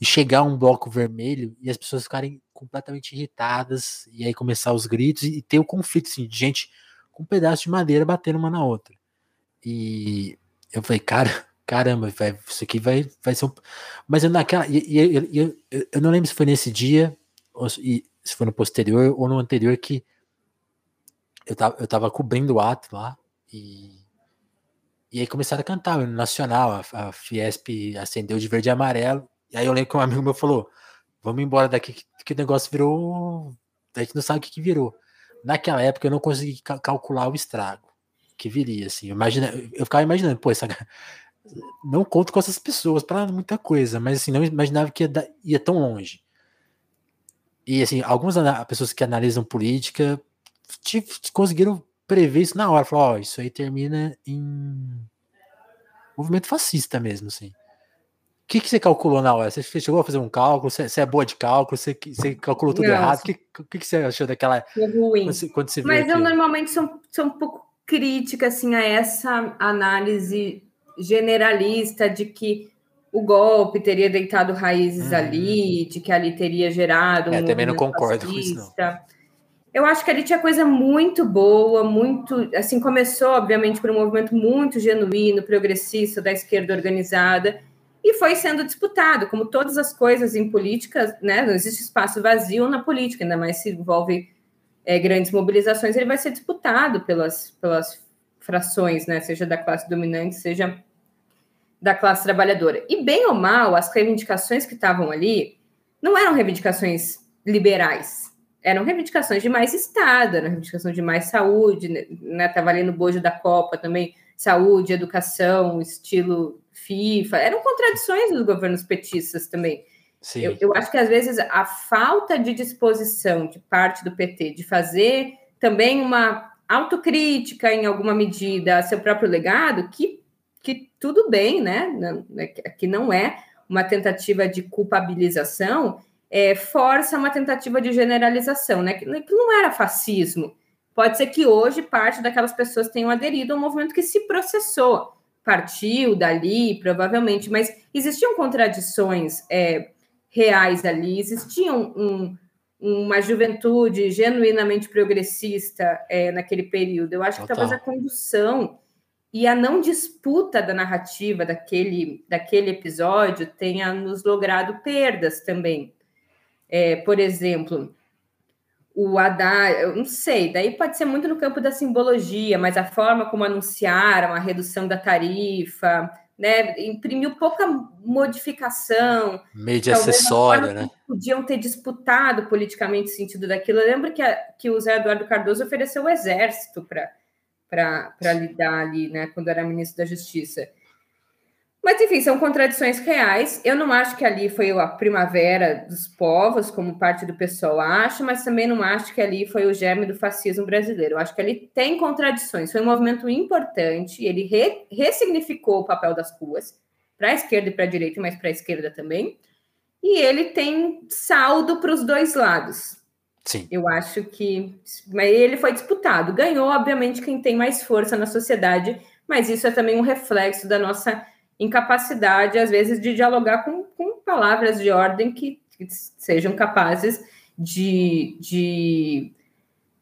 e chegar um bloco vermelho e as pessoas ficarem completamente irritadas, e aí começar os gritos e, ter o conflito, assim, de gente com um pedaço de madeira batendo uma na outra. E eu falei, cara, caramba, vai, isso aqui vai, vai ser um. Mas eu naquela. E, e, e, eu, eu não lembro se foi nesse dia, ou se foi no posterior ou no anterior, que eu tava, eu tava cobrindo o ato lá e. E aí começaram a cantar o nacional, a, a Fiesp acendeu de verde e amarelo. E aí eu lembro que um amigo meu falou: vamos embora daqui, que, o negócio virou. A gente não sabe o que, que virou. Naquela época eu não consegui calcular o estrago que viria, assim. Imagina, eu ficava imaginando, pô, essa, não conto com essas pessoas para muita coisa, mas assim, não imaginava que ia, ia, tão longe. E assim, algumas pessoas que analisam política conseguiram prever isso na hora. Falaram, ó, oh, isso aí termina em movimento fascista mesmo, assim. O que, que você calculou na hora? Você chegou a fazer um cálculo? Você, você é boa de cálculo? Você, você calculou tudo errado? O que, que, que, você achou daquela. É ruim. Quando você, quando você Mas eu normalmente sou, sou um pouco crítica assim, a essa análise generalista de que o golpe teria deitado raízes hum. ali, de que ali teria gerado um. É, também não concordo fascista. com isso. Não. Eu acho que ali tinha coisa muito boa, muito. Assim, começou, obviamente, por um movimento muito genuíno, progressista, da esquerda organizada, e foi sendo disputado, como todas as coisas em política, né? Não existe espaço vazio na política, ainda mais se envolve é, grandes mobilizações, ele vai ser disputado pelas, pelas frações, né? Seja da classe dominante, seja da classe trabalhadora. E bem ou mal, as reivindicações que estavam ali não eram reivindicações liberais, eram reivindicações de mais Estado, eram reivindicações de mais saúde, né? Estava ali no bojo da Copa também, saúde, educação, estilo FIFA, eram contradições dos governos petistas também. Eu, eu, acho que às vezes a falta de disposição de parte do PT de fazer também uma autocrítica em alguma medida a seu próprio legado, que que tudo bem, né? né que não é uma tentativa de culpabilização, é, força uma tentativa de generalização, né? Que, que não era fascismo. Pode ser que hoje parte daquelas pessoas tenham aderido a um movimento que se processou, partiu dali, provavelmente, mas existiam contradições é, reais ali, existiam um, uma juventude genuinamente progressista é, naquele período. Eu acho Total. que talvez a condução e a não disputa da narrativa daquele, daquele episódio tenha nos logrado perdas também. É, por exemplo, o Haddad, eu não sei, daí pode ser muito no campo da simbologia, mas a forma como anunciaram a redução da tarifa, né, imprimiu pouca modificação. Meio de acessório, né? Podiam ter disputado politicamente o sentido daquilo. Eu lembro que, a, que o Zé Eduardo Cardoso ofereceu o exército para para lidar ali, né, quando era ministro da Justiça. Mas, enfim, são contradições reais. Eu não acho que ali foi a primavera dos povos, como parte do pessoal acha, mas também não acho que ali foi o germe do fascismo brasileiro. Eu acho que ali tem contradições. Foi um movimento importante, ele re ressignificou o papel das ruas, para a esquerda e para a direita, mas para a esquerda também. E ele tem saldo para os dois lados. Sim. Eu acho que. Mas ele foi disputado. Ganhou, obviamente, quem tem mais força na sociedade, mas isso é também um reflexo da nossa incapacidade, às vezes, de dialogar com, com palavras de ordem que, que sejam capazes de, de,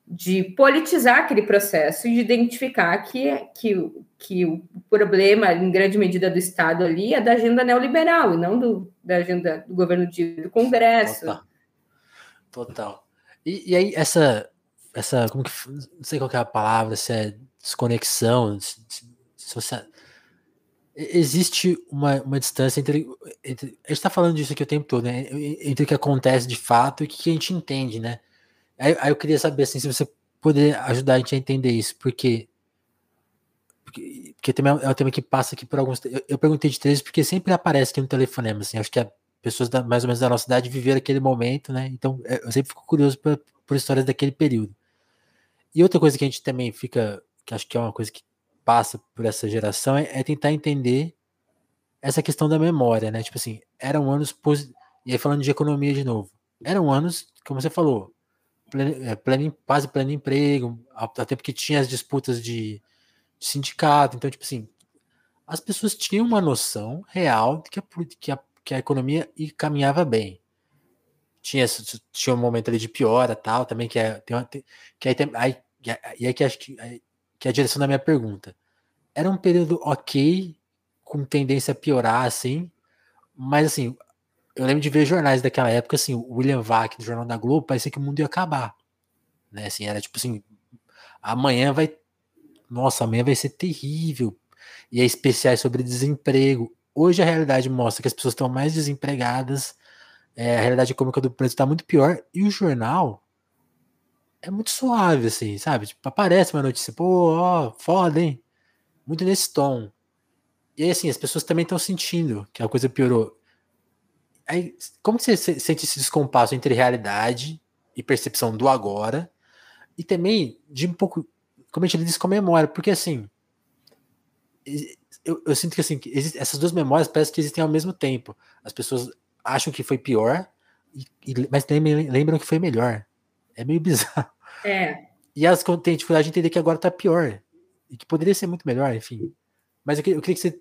de politizar aquele processo e de identificar que, que, que o problema, em grande medida, do Estado ali é da agenda neoliberal e não do, da agenda do governo de, do Congresso. Total. E, e, aí, essa, essa, como que, não sei qual é a palavra, se é desconexão, se, se você, existe uma, uma distância entre, entre, a gente está falando disso aqui o tempo todo, né, entre o que acontece de fato e o que a gente entende, né, aí, aí eu queria saber, assim, se você poder ajudar a gente a entender isso, porque porque, porque também é um tema que passa aqui por alguns. Eu, eu perguntei de três porque sempre aparece aqui no telefonema, assim, acho que a, pessoas da, mais ou menos da nossa idade viveram aquele momento, né? Então é, eu sempre fico curioso por, por histórias daquele período. E outra coisa que a gente também fica, que acho que é uma coisa que passa por essa geração, é, é tentar entender essa questão da memória, né? Tipo assim, eram anos. E aí falando de economia de novo, eram anos, como você falou, pleno, é, pleno, quase pleno emprego, até porque tinha as disputas de, sindicato. Então, tipo assim, as pessoas tinham uma noção real de que a, que a, que a economia caminhava bem. Tinha, tinha um momento ali de piora tal, também, que é. Tem uma, que aí, aí, e aí que acho que, que é a direção da minha pergunta. Era um período ok, com tendência a piorar, assim, mas assim, eu lembro de ver jornais daquela época, assim, o William Vac do Jornal da Globo, parecia que o mundo ia acabar. Né? Assim, era tipo assim, amanhã vai. Nossa, amanhã vai ser terrível. E é especiais sobre desemprego. Hoje a realidade mostra que as pessoas estão mais desempregadas, é, a realidade econômica do Brasil está muito pior, e o jornal é muito suave, assim, sabe? Tipo, aparece uma notícia, pô, ó, foda, hein? Muito nesse tom. E aí, assim, as pessoas também estão sentindo que a coisa piorou. Aí, como você sente esse descompasso entre realidade e percepção do agora? E também de um pouco, como a gente diz, com a memória, porque assim, eu, eu sinto que assim, que essas duas memórias parecem que existem ao mesmo tempo. As pessoas acham que foi pior, e, e, mas também lembram que foi melhor. É meio bizarro. É. E elas têm dificuldade de entender que agora tá pior. E que poderia ser muito melhor, enfim. Mas eu, eu queria que você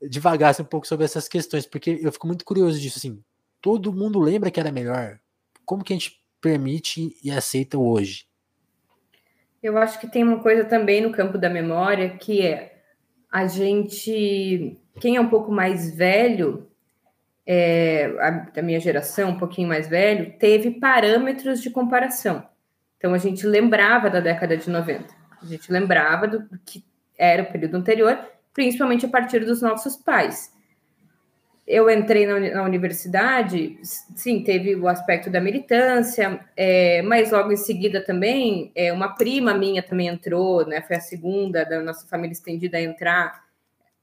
devagasse um pouco sobre essas questões, porque eu fico muito curioso disso, assim. Todo mundo lembra que era melhor. Como que a gente permite e aceita hoje? Eu acho que tem uma coisa também no campo da memória que é a gente, quem é um pouco mais velho, é, a, da minha geração, um pouquinho mais velho, teve parâmetros de comparação. Então a gente lembrava da década de 90, a gente lembrava do que era o período anterior principalmente a partir dos nossos pais. Eu entrei na, na universidade, sim, teve o aspecto da militância, é, mas logo em seguida também, é, uma prima minha também entrou, né? Foi a segunda da nossa família estendida a entrar.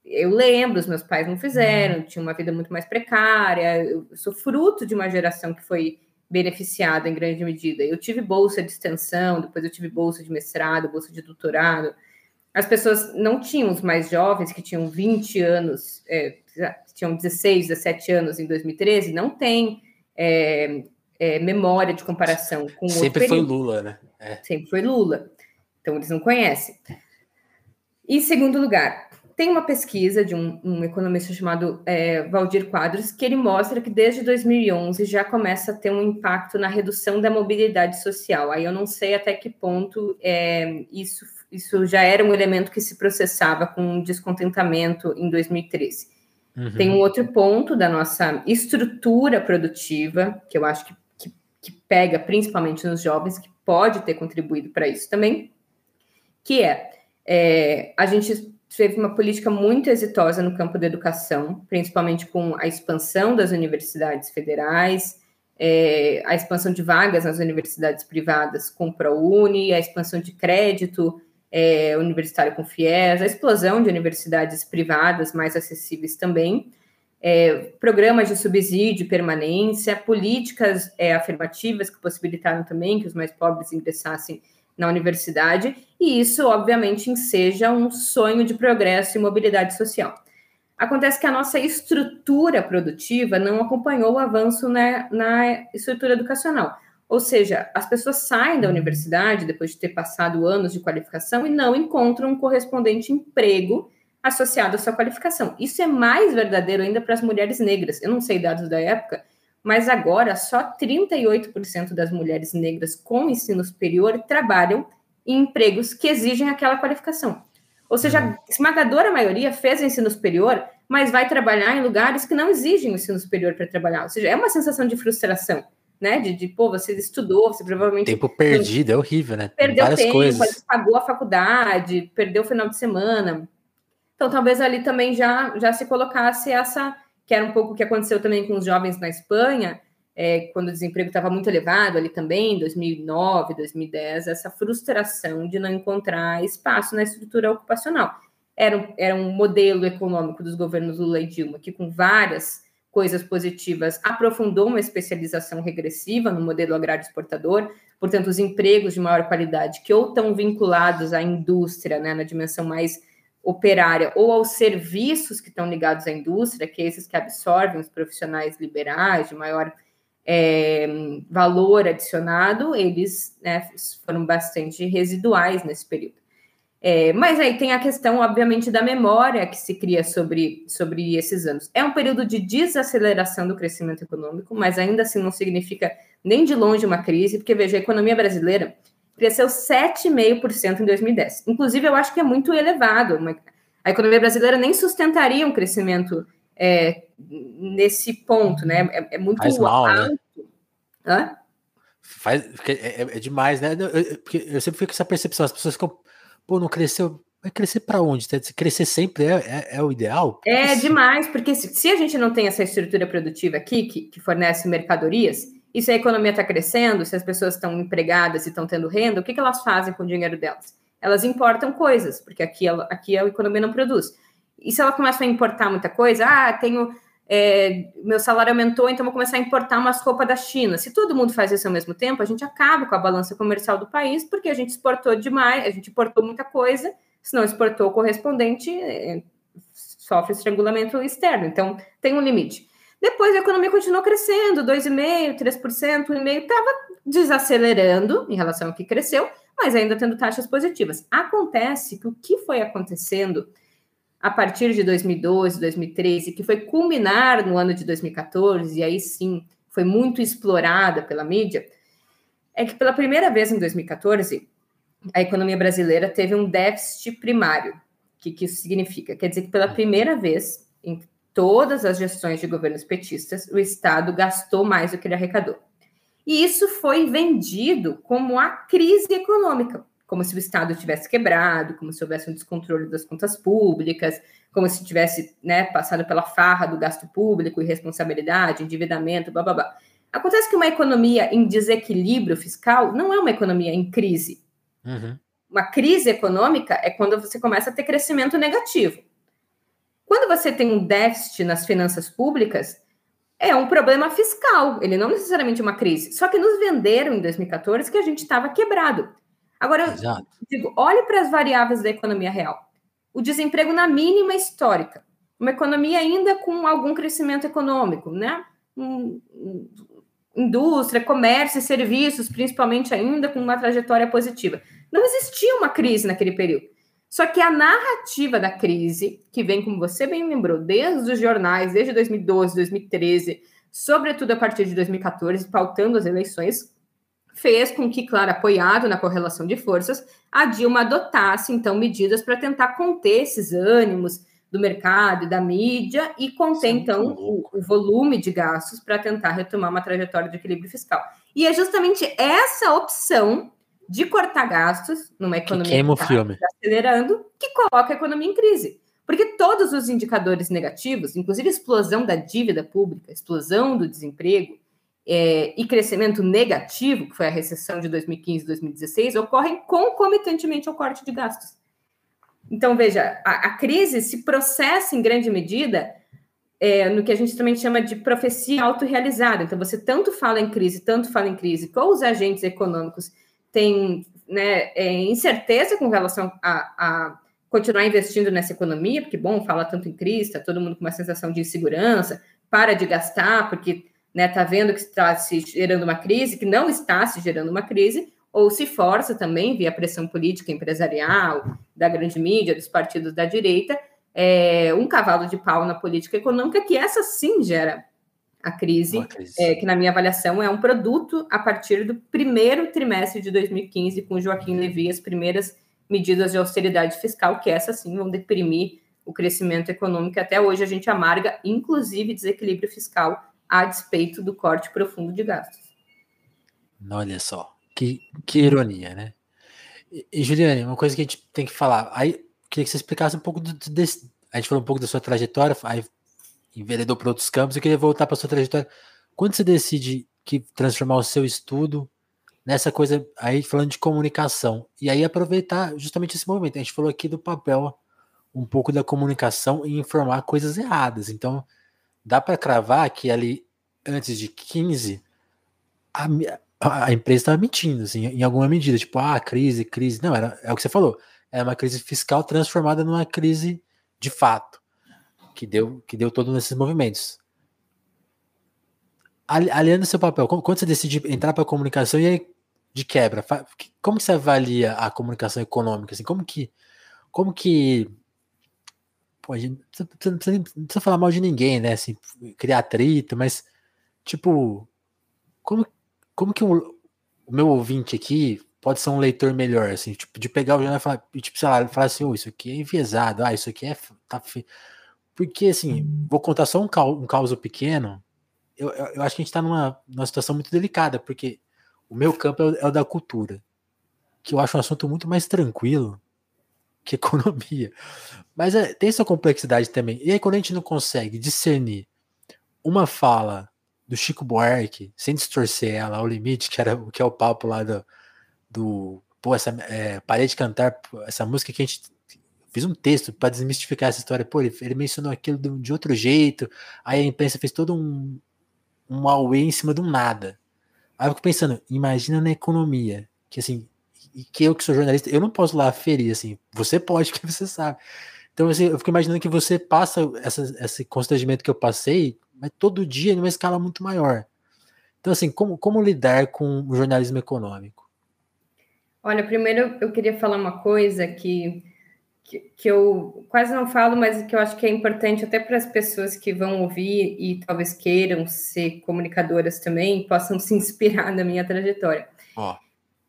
Eu lembro, os meus pais não fizeram, tinha uma vida muito mais precária. Eu sou fruto de uma geração que foi beneficiada em grande medida. Eu tive bolsa de extensão, depois eu tive bolsa de mestrado, bolsa de doutorado as pessoas não tinham os mais jovens, que tinham 20 anos, é, tinham 16, 17 anos em 2013, não tem é, é, memória de comparação com Sempre foi Lula, né? É. Sempre foi Lula. Então, eles não conhecem. Em segundo lugar, tem uma pesquisa de um, um economista chamado é, Valdir Quadros, que ele mostra que desde 2011 já começa a ter um impacto na redução da mobilidade social. Aí eu não sei até que ponto é, isso isso já era um elemento que se processava com descontentamento em 2013. Uhum. Tem um outro ponto da nossa estrutura produtiva, que eu acho que, que, que pega principalmente nos jovens, que pode ter contribuído para isso também, que é, é a gente teve uma política muito exitosa no campo da educação, principalmente com a expansão das universidades federais, é, a expansão de vagas nas universidades privadas com ProUni, a expansão de crédito é, universitário com FIES, a explosão de universidades privadas mais acessíveis também, é, programas de subsídio permanência, políticas é, afirmativas que possibilitaram também que os mais pobres ingressassem na universidade, e isso, obviamente, enseja um sonho de progresso e mobilidade social. Acontece que a nossa estrutura produtiva não acompanhou o avanço na, na estrutura educacional. Ou seja, as pessoas saem da universidade depois de ter passado anos de qualificação e não encontram um correspondente emprego associado à sua qualificação. Isso é mais verdadeiro ainda para as mulheres negras. Eu não sei dados da época, mas agora só 38% das mulheres negras com ensino superior trabalham em empregos que exigem aquela qualificação. Ou seja, a esmagadora maioria fez ensino superior, mas vai trabalhar em lugares que não exigem o ensino superior para trabalhar. Ou seja, é uma sensação de frustração né? De, de, pô, você estudou, você provavelmente. Tempo perdido, é horrível, né? Perdeu Várias tempo, coisas. pagou a faculdade, perdeu o final de semana. Então, talvez ali também já, já se colocasse essa, que era um pouco o que aconteceu também com os jovens na Espanha, é, quando o desemprego estava muito elevado ali também, 2009, 2010, essa frustração de não encontrar espaço na estrutura ocupacional. Era um, era um modelo econômico dos governos Lula e Dilma, que com várias coisas positivas, aprofundou uma especialização regressiva no modelo agrário exportador, portanto, os empregos de maior qualidade que ou estão vinculados à indústria, né, na dimensão mais operária, ou aos serviços que estão ligados à indústria, que é esses que absorvem os profissionais liberais de maior é, valor adicionado, eles né, foram bastante residuais nesse período. É, mas aí tem a questão, obviamente, da memória que se cria sobre, sobre esses anos. É um período de desaceleração do crescimento econômico, mas ainda assim não significa nem de longe uma crise, porque veja, a economia brasileira cresceu 7,5% em 2010. Inclusive, eu acho que é muito elevado. A economia brasileira nem sustentaria um crescimento é, nesse ponto, né? É, é muito Faz mal, né? alto. Né? Hã? Faz, é, é, é, demais, né? Eu, eu, eu sempre fico com essa percepção, as pessoas ficam, pô, não cresceu, vai crescer para onde? Crescer sempre é, é, é o ideal? É demais, porque se, se, a gente não tem essa estrutura produtiva aqui, que, que fornece mercadorias, e se a economia está crescendo, se as pessoas estão empregadas e estão tendo renda, o que, que elas fazem com o dinheiro delas? Elas importam coisas, porque aqui, aqui a economia não produz. E se ela começa a importar muita coisa, ah, tenho é, meu salário aumentou, então vou começar a importar umas roupas da China. Se todo mundo faz isso ao mesmo tempo, a gente acaba com a balança comercial do país, porque a gente exportou demais, a gente importou muita coisa, se não exportou o correspondente, é, sofre estrangulamento externo. Então, tem um limite. Depois a economia continuou crescendo, 2,5%, 3%, 1,5%, estava desacelerando em relação ao que cresceu, mas ainda tendo taxas positivas. Acontece que o que foi acontecendo a partir de 2012, 2013, que foi culminar no ano de 2014, e aí sim foi muito explorada pela mídia, é que pela primeira vez em 2014, a economia brasileira teve um déficit primário. O que, que isso significa? Quer dizer que pela primeira vez em todas as gestões de governos petistas, o Estado gastou mais do que ele arrecadou. E isso foi vendido como a crise econômica como se o Estado tivesse quebrado, como se houvesse um descontrole das contas públicas, como se tivesse né, passado pela farra do gasto público, irresponsabilidade, endividamento, blá blá blá. Acontece que uma economia em desequilíbrio fiscal não é uma economia em crise. Uhum. Uma crise econômica é quando você começa a ter crescimento negativo. Quando você tem um déficit nas finanças públicas, é um problema fiscal, ele não necessariamente é uma crise. Só que nos venderam em 2014 que a gente estava quebrado. Agora, eu digo, olhe para as variáveis da economia real. O desemprego na mínima histórica. Uma economia ainda com algum crescimento econômico, né? indústria, comércio e serviços, principalmente ainda com uma trajetória positiva. Não existia uma crise naquele período. Só que a narrativa da crise, que vem, como você bem lembrou, desde os jornais, desde 2012, 2013, sobretudo a partir de 2014, pautando as eleições, fez com que, claro, apoiado na correlação de forças, a Dilma adotasse, então, medidas para tentar conter esses ânimos do mercado e da mídia e conter, Sim, então, o, o, volume de gastos para tentar retomar uma trajetória de equilíbrio fiscal. E é justamente essa opção de cortar gastos numa economia que, que filme. acelerando que coloca a economia em crise. Porque todos os indicadores negativos, inclusive explosão da dívida pública, explosão do desemprego, é, e crescimento negativo, que foi a recessão de 2015 e 2016, ocorrem concomitantemente ao corte de gastos. Então, veja, a, a crise se processa em grande medida é, no que a gente também chama de profecia autorrealizada. Então, você tanto fala em crise, tanto fala em crise, com os agentes econômicos têm né, é, incerteza com relação a, a, continuar investindo nessa economia, porque, bom, fala tanto em crise, está todo mundo com uma sensação de insegurança, para de gastar, porque né, tá vendo que está se gerando uma crise, que não está se gerando uma crise, ou se força também, via pressão política empresarial, da grande mídia, dos partidos da direita, é, um cavalo de pau na política econômica, que essa sim gera a crise, crise. É, que na minha avaliação é um produto a partir do primeiro trimestre de 2015, com Joaquim Levy, as primeiras medidas de austeridade fiscal, que essas sim vão deprimir o crescimento econômico. Até hoje a gente amarga, inclusive, desequilíbrio fiscal a despeito do corte profundo de gastos. Olha só, que, que ironia, né? E, e Juliane, uma coisa que a gente tem que falar, aí queria que você explicasse um pouco do, desse, a gente falou um pouco da sua trajetória, aí enveredou para outros campos, eu queria voltar para sua trajetória. Quando você decide que transformar o seu estudo nessa coisa aí falando de comunicação e aí aproveitar justamente esse momento. A gente falou aqui do papel um pouco da comunicação e informar coisas erradas. Então, dá para cravar que ali, antes de 15, a, a empresa estava mentindo, assim, em alguma medida. Tipo, ah, crise, crise. Não, era, é o que você falou. É uma crise fiscal transformada numa crise de fato, que deu, que deu todos esses movimentos. Aliando seu papel, quando você decide entrar para a comunicação, e aí de quebra, como que você avalia a comunicação econômica? Assim, como que, como que pô, gente não precisa, não, precisa, não precisa, falar mal de ninguém, né? Assim, criar atrito, mas tipo, como, como que um, o meu ouvinte aqui pode ser um leitor melhor, assim, tipo, de pegar o jornal e falar, tipo, sei lá, falar assim, oh, isso aqui é enviesado, ah, isso aqui é tá. Porque, assim, vou contar só um, um caso pequeno, eu, eu, eu, acho que a gente está numa, numa situação muito delicada, porque o meu campo é o, é o, da cultura, que eu acho um assunto muito mais tranquilo que economia. Mas é, tem essa complexidade também. E aí, quando a gente não consegue discernir uma fala do Chico Buarque, sem distorcer ela ao limite, que, era, que é o papo lá do, do pô, essa é, de Cantar, essa música que a gente fiz um texto para desmistificar essa história. Pô, ele, ele mencionou aquilo de, de, outro jeito, aí a imprensa fez todo um, um auê em cima do nada. Aí eu fico pensando, imagina na economia, que assim, que eu que sou jornalista, eu não posso lá ferir, assim, você pode, que você sabe. Então, assim, eu fico imaginando que você passa essa, esse constrangimento que eu passei, mas todo dia numa escala muito maior. Então, assim, como, como lidar com o jornalismo econômico? Olha, primeiro eu queria falar uma coisa que, que, que eu quase não falo, mas que eu acho que é importante até para as pessoas que vão ouvir e talvez queiram ser comunicadoras também, possam se inspirar na minha trajetória. Oh.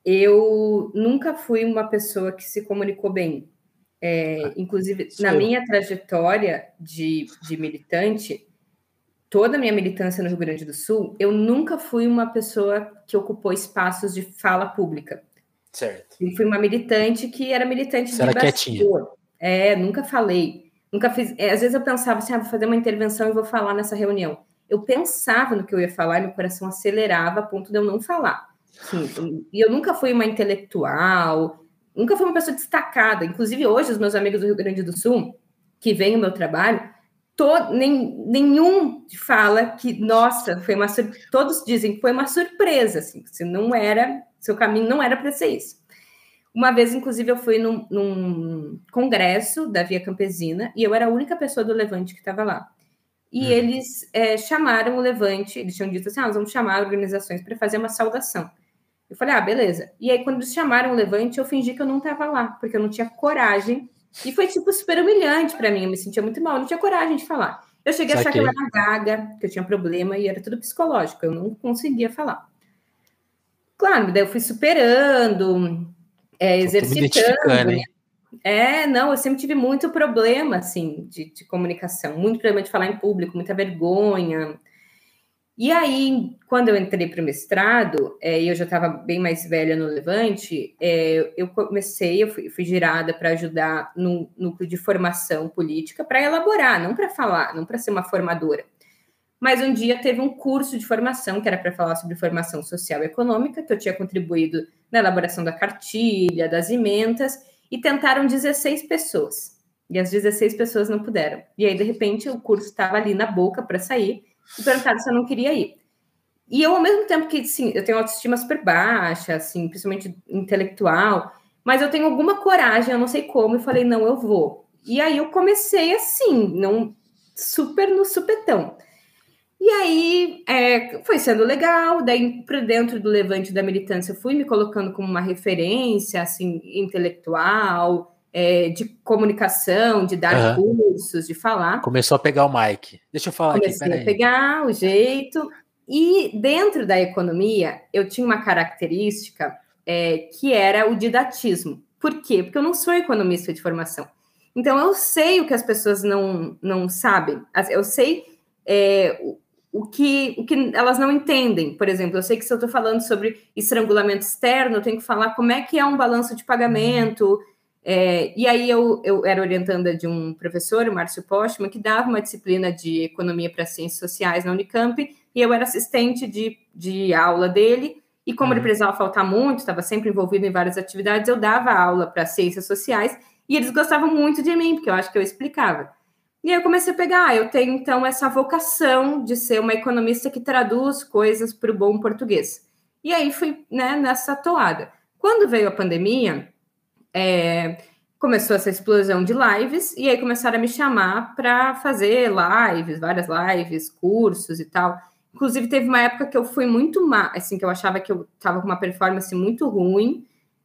Eu nunca fui uma pessoa que se comunicou bem. É, ah, inclusive, na minha trajetória de, de militante, toda a minha militância no Rio Grande do Sul, eu nunca fui uma pessoa que ocupou espaços de fala pública. Certo. Eu fui uma militante que era militante Você de era bastidor. É, nunca falei. Nunca fiz. É, às vezes eu pensava assim, ah, vou fazer uma intervenção e vou falar nessa reunião. Eu pensava no que eu ia falar e meu coração acelerava a ponto de eu não falar. Sim, e eu nunca fui uma intelectual, nunca fui uma pessoa destacada. Inclusive, hoje, os meus amigos do Rio Grande do Sul, que veem o meu trabalho, todo, nem, nenhum fala que, nossa, foi uma todos dizem que foi uma surpresa, assim, se não era, seu caminho não era para ser isso. Uma vez, inclusive, eu fui num, num, congresso da Via Campesina e eu era a única pessoa do Levante que estava lá. E hum. eles é, chamaram o Levante, eles tinham dito assim: ah, nós vamos chamar organizações para fazer uma saudação. Eu falei, ah, beleza. E aí, quando eles chamaram o Levante, eu fingi que eu não estava lá, porque eu não tinha coragem e foi, tipo, super humilhante para mim. Eu me sentia muito mal, não tinha coragem de falar. Eu cheguei a achar que eu era gaga, que eu tinha problema e era tudo psicológico. Eu não conseguia falar. Claro, daí eu fui superando, é, exercitando. Né? É, não, eu sempre tive muito problema, assim, de, de comunicação. Muito problema de falar em público, muita vergonha. E aí, quando eu entrei para o mestrado, é, eu já estava bem mais velha no Levante, é, eu comecei, eu fui, fui girada para ajudar no núcleo de formação política, para elaborar, não para falar, não para ser uma formadora. Mas um dia teve um curso de formação que era para falar sobre formação social e econômica, que eu tinha contribuído na elaboração da cartilha, das ementas, e tentaram 16 pessoas. E as 16 pessoas não puderam. E aí, de repente, o curso estava ali na boca para sair e perguntaram se eu não queria ir. E eu, ao mesmo tempo que, sim, eu tenho autoestima super baixa, assim, principalmente intelectual, mas eu tenho alguma coragem, eu não sei como, e falei, não, eu vou. E aí eu comecei assim, não super no supetão. E aí é, foi sendo legal, daí para dentro do levante da militância fui me colocando como uma referência assim intelectual, é, de comunicação, de dar uhum. cursos, de falar. Começou a pegar o mic. Deixa eu falar Comecei aqui, a pegar o jeito. E dentro da economia, eu tinha uma característica é, que era o didatismo. Por quê? Porque eu não sou economista de formação. Então, eu sei o que as pessoas não, não sabem. Eu sei é, o, o, que, o que elas não entendem. Por exemplo, eu sei que se eu estou falando sobre estrangulamento externo, eu tenho que falar como é que é um balanço de pagamento, é, e aí eu, eu era orientanda de um professor, o Márcio Postman, que dava uma disciplina de economia para ciências sociais na Unicamp, e eu era assistente de, de aula dele, e como ele uhum. precisava faltar muito, estava sempre envolvido em várias atividades, eu dava aula para ciências sociais, e eles gostavam muito de mim, porque eu acho que eu explicava. E aí eu comecei a pegar, ah, eu tenho então essa vocação de ser uma economista que traduz coisas para o bom português. E aí fui né, nessa toada. Quando veio a pandemia, é, começou essa explosão de lives, e aí começaram a me chamar para fazer lives, várias lives, cursos e tal. Inclusive, teve uma época que eu fui muito má, assim, que eu achava que eu estava com uma performance muito ruim.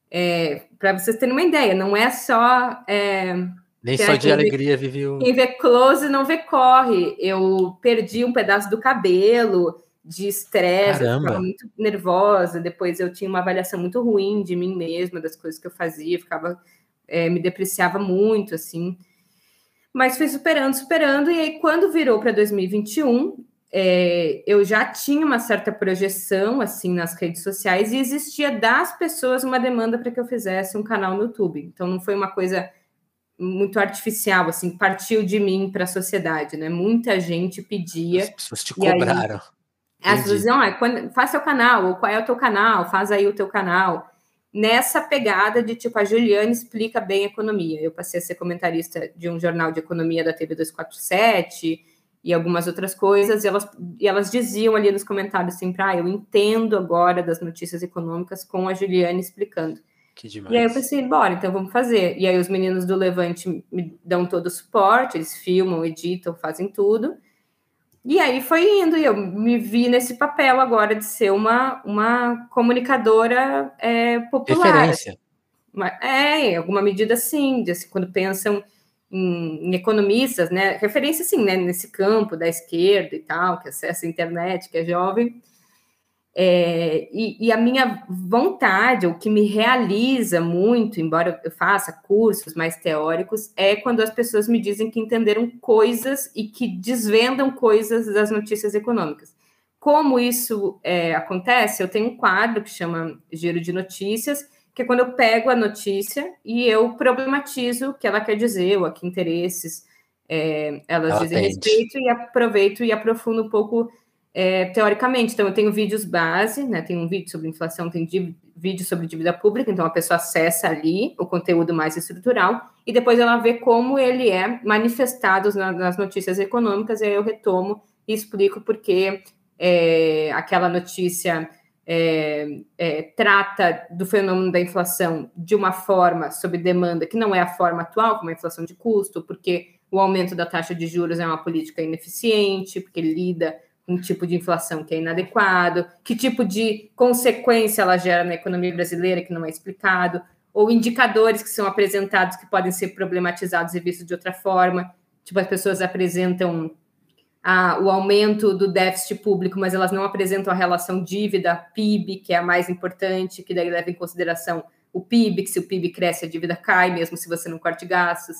É, Para vocês terem uma ideia, não é só. É, Nem só de alegria vive o. Quem vê close não vê corre. Eu perdi um pedaço do cabelo de estresse, eu ficava muito nervosa. Depois eu tinha uma avaliação muito ruim de mim mesma, das coisas que eu fazia, ficava, é, me depreciava muito, assim. Mas fui superando, superando, e aí quando virou para 2021, é, eu já tinha uma certa projeção assim nas redes sociais e existia das pessoas uma demanda para que eu fizesse um canal no YouTube. Então não foi uma coisa muito artificial, assim, partiu de mim para a sociedade, né? Muita gente pedia. As pessoas te cobraram. Aí, as pessoas ah, quando, faz seu canal, ou qual é o teu canal, faz aí o teu canal. Nessa pegada de tipo, a Juliane explica bem a economia. Eu passei a ser comentarista de um jornal de economia da TV 247 e algumas outras coisas, e elas, e elas diziam ali nos comentários sempre, ah, eu entendo agora das notícias econômicas com a Juliane explicando. Que demais. E aí eu pensei, bora, então vamos fazer. E aí os meninos do Levante me dão todo o suporte, eles filmam, editam, fazem tudo. E aí foi indo, e eu me vi nesse papel agora de ser uma, uma comunicadora é, popular. Referência. É, em alguma medida sim, de, assim, quando pensam em, em, economistas, né? Referência, sim, né? Nesse campo da esquerda e tal, que acessa a internet, que é jovem. É, e, e, a minha vontade, o que me realiza muito, embora eu faça cursos mais teóricos, é quando as pessoas me dizem que entenderam coisas e que desvendam coisas das notícias econômicas. Como isso é, acontece? Eu tenho um quadro que chama Giro de Notícias, que é quando eu pego a notícia e eu problematizo o que ela quer dizer, ou a que interesses é, elas ela dizem respeito, e aproveito e aprofundo um pouco é, teoricamente. Então, eu tenho vídeos base, né? Tem um vídeo sobre inflação, tem vídeo sobre dívida pública, então a pessoa acessa ali o conteúdo mais estrutural e depois ela vê como ele é manifestado nas notícias econômicas, e aí eu retomo e explico porque é, aquela notícia é, é, trata do fenômeno da inflação de uma forma sob demanda que não é a forma atual, como a inflação de custo, porque o aumento da taxa de juros é uma política ineficiente, porque lida um tipo de inflação que é inadequado, que tipo de consequência ela gera na economia brasileira que não é explicado, ou indicadores que são apresentados que podem ser problematizados e vistos de outra forma, tipo as pessoas apresentam a, o aumento do déficit público, mas elas não apresentam a relação dívida-PIB, que é a mais importante, que daí leva em consideração o PIB, que se o PIB cresce, a dívida cai, mesmo se você não corte gastos.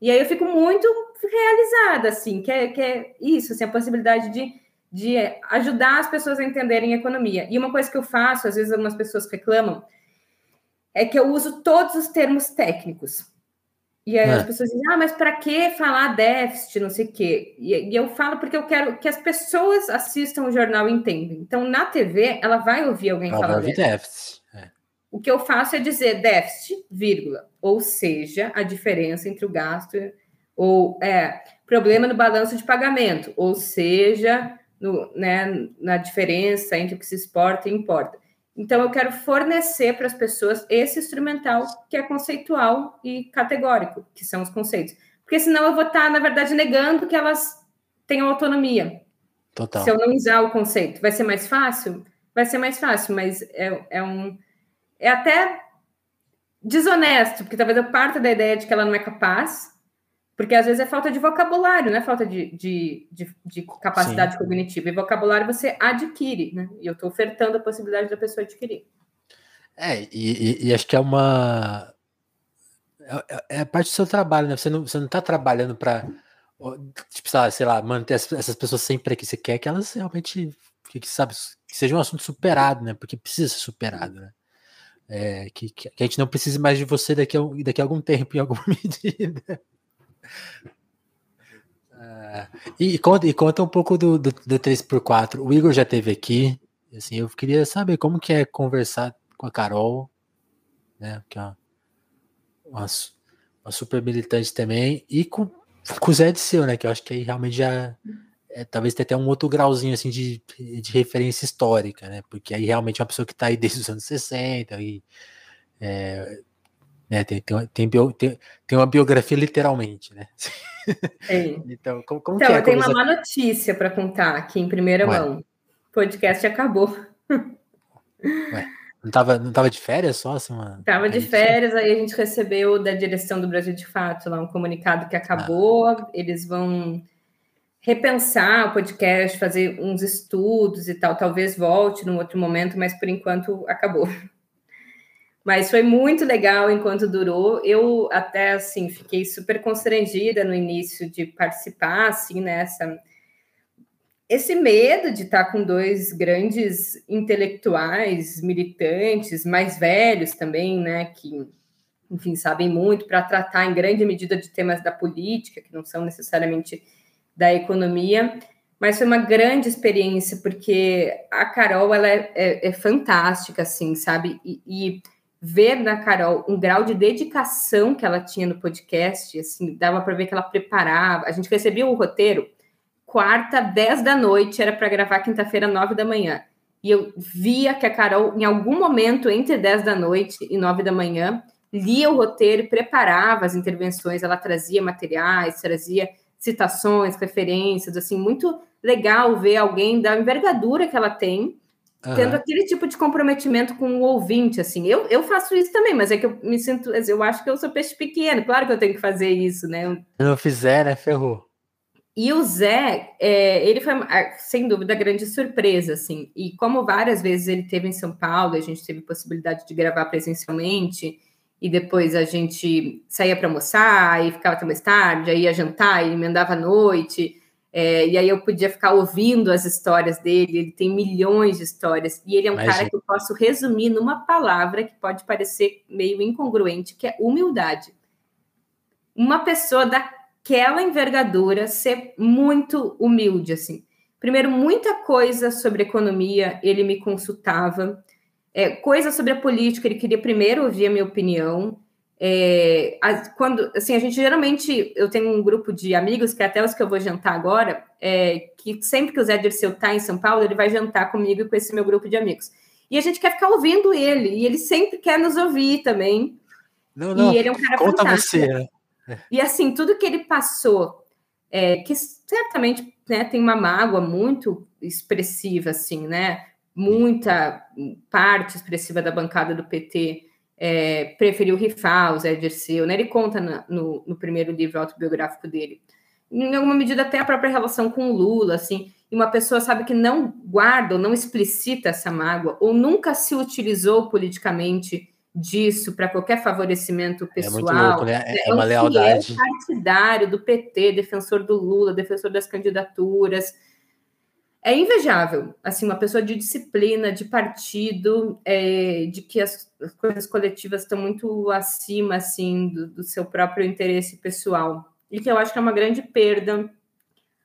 E aí eu fico muito realizada, assim, que é, que é isso, assim, a possibilidade de, de ajudar as pessoas a entenderem a economia. E uma coisa que eu faço, às vezes algumas pessoas reclamam, é que eu uso todos os termos técnicos. E aí é. as pessoas dizem, ah, mas para que falar déficit, não sei o quê? E, e, eu falo porque eu quero que as pessoas assistam o jornal e entendam. Então, na TV, ela vai ouvir alguém ela falar déficit. déficit. É. O que eu faço é dizer déficit, vírgula, ou seja, a diferença entre o gasto ou é, problema no balanço de pagamento, ou seja, no, né, na diferença entre o que se exporta e importa. Então, eu quero fornecer para as pessoas esse instrumental que é conceitual e categórico, que são os conceitos. Porque senão eu vou estar, na verdade, negando que elas tenham autonomia. Total. Se eu não usar o conceito, vai ser mais fácil? Vai ser mais fácil, mas é, é um. É até desonesto, porque talvez eu parta da ideia de que ela não é capaz, porque às vezes é falta de vocabulário, não é falta de, de, de, de capacidade Sim. cognitiva. E vocabulário você adquire, né? E eu estou ofertando a possibilidade da pessoa adquirir. É, e, e, acho que é uma. É, é, é, parte do seu trabalho, né? Você não, você não tá trabalhando para tipo, sei lá, manter essas pessoas sempre que você quer que elas realmente, que, sabe, que seja um assunto superado, né? Porque precisa ser superado, né? É, que, que a gente não precise mais de você daqui a, daqui a algum tempo, em alguma medida. Uh, e, conta, e conta um pouco do, do, do 3x4. O Igor já teve aqui. Assim, eu queria saber como que é conversar com a Carol, né? Que é uma, uma, uma super militante também, e com, com o Zé de Seu, né? Que eu acho que aí realmente já é, talvez tenha até um outro grauzinho assim de, de referência histórica, né? Porque aí realmente é uma pessoa que está aí desde os anos 60 e é, né? Tem, tem, tem, bio, tem, tem, uma biografia literalmente, né? Tem. então, como, como então, é? eu tenho uma má notícia para contar aqui em primeira Ué. mão. podcast acabou. Ué, não tava, não tava de férias só? Assim, uma... Tava de férias, aí a gente recebeu da direção do Brasil de Fato lá um comunicado que acabou, ah. eles vão repensar o podcast, fazer uns estudos e tal, talvez volte num outro momento, mas por enquanto acabou. Mas foi muito legal enquanto durou. Eu até assim fiquei super constrangida no início de participar assim nessa esse medo de estar com dois grandes intelectuais, militantes, mais velhos também, né, que enfim, sabem muito para tratar em grande medida de temas da política, que não são necessariamente da economia, mas foi uma grande experiência porque a Carol ela é, é, é fantástica, assim, sabe? E, e ver na Carol um grau de dedicação que ela tinha no podcast, assim, dava para ver que ela preparava. A gente recebia o roteiro quarta, 10 da noite, era para gravar quinta-feira, 9 da manhã. E eu via que a Carol, em algum momento, entre 10 da noite e 9 da manhã, lia o roteiro e preparava as intervenções. Ela trazia materiais, trazia citações, referências, assim, muito legal ver alguém da envergadura que ela tem Uhum. Tendo aquele tipo de comprometimento com o ouvinte, assim. Eu, eu faço isso também, mas é que eu me sinto. Eu acho que eu sou peixe pequeno, claro que eu tenho que fazer isso, né? Se não fizer, né? Ferrou. E o Zé, é, ele foi, sem dúvida, grande surpresa, assim. E como várias vezes ele teve em São Paulo, a gente teve possibilidade de gravar presencialmente, e depois a gente saía para almoçar, e ficava até mais tarde, aí ia jantar, e emendava a noite. É, e aí eu podia ficar ouvindo as histórias dele, ele tem milhões de histórias, e ele é um Imagina. cara que eu posso resumir numa palavra que pode parecer meio incongruente, que é humildade. Uma pessoa daquela envergadura ser muito humilde, assim. Primeiro, muita coisa sobre economia ele me consultava, é, coisa sobre a política, ele queria primeiro ouvir a minha opinião, é, quando, assim, a gente geralmente, eu tenho um grupo de amigos, que é até os que eu vou jantar agora, é, que sempre que o Zé Dirceu está em São Paulo, ele vai jantar comigo e com esse meu grupo de amigos. E a gente quer ficar ouvindo ele, e ele sempre quer nos ouvir também. Não, não, e ele é um cara conta fantástico. você. Né? E assim, tudo que ele passou, é, que certamente né, tem uma mágoa muito expressiva, assim, né? Muita parte expressiva da bancada do PT é, preferiu rifar o Zé Dirceu, né? Ele conta na, no, no, primeiro livro autobiográfico dele. Em alguma medida, até a própria relação com o Lula, assim, e uma pessoa sabe que não guarda ou não explicita essa mágoa, ou nunca se utilizou politicamente disso para qualquer favorecimento pessoal. É muito louco, né? É, é uma lealdade. É partidário do PT, defensor do Lula, defensor das candidaturas é invejável, assim, uma pessoa de disciplina, de partido, é, de que as, as, coisas coletivas estão muito acima, assim, do, do, seu próprio interesse pessoal. E que eu acho que é uma grande perda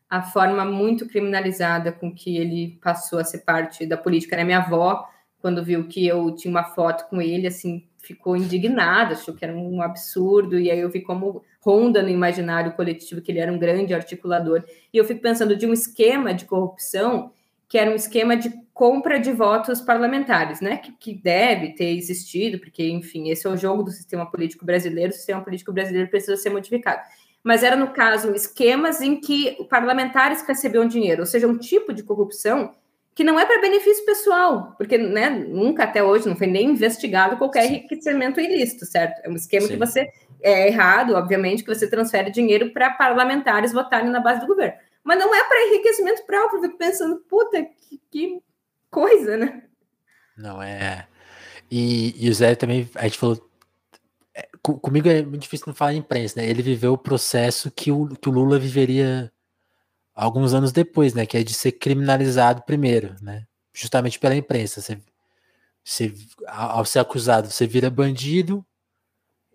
a forma muito criminalizada com que ele passou a ser parte da política. Né? Minha avó, quando viu que eu tinha uma foto com ele, assim, ficou indignada, achou que era um absurdo, e aí eu vi como ronda no imaginário coletivo que ele era um grande articulador. E eu fico pensando de um esquema de corrupção que era um esquema de compra de votos parlamentares, né? Que, que, deve ter existido, porque, enfim, esse é o jogo do sistema político brasileiro, o sistema político brasileiro precisa ser modificado. Mas era, no caso, esquemas em que parlamentares recebiam dinheiro, ou seja, um tipo de corrupção que não é para benefício pessoal, porque né, nunca até hoje não foi nem investigado qualquer Sim. enriquecimento ilícito, certo? É um esquema Sim. que você é errado, obviamente, que você transfere dinheiro para parlamentares votarem na base do governo. Mas não é para enriquecimento próprio, eu fico pensando, puta, que, que coisa, né? Não é. E, e, o Zé também, a gente falou. É, comigo é muito difícil não falar em imprensa, né? Ele viveu o processo que o, que o Lula viveria alguns anos depois, né? Que é de ser criminalizado primeiro, né? Justamente pela imprensa. Você, você, ao ser acusado, você vira bandido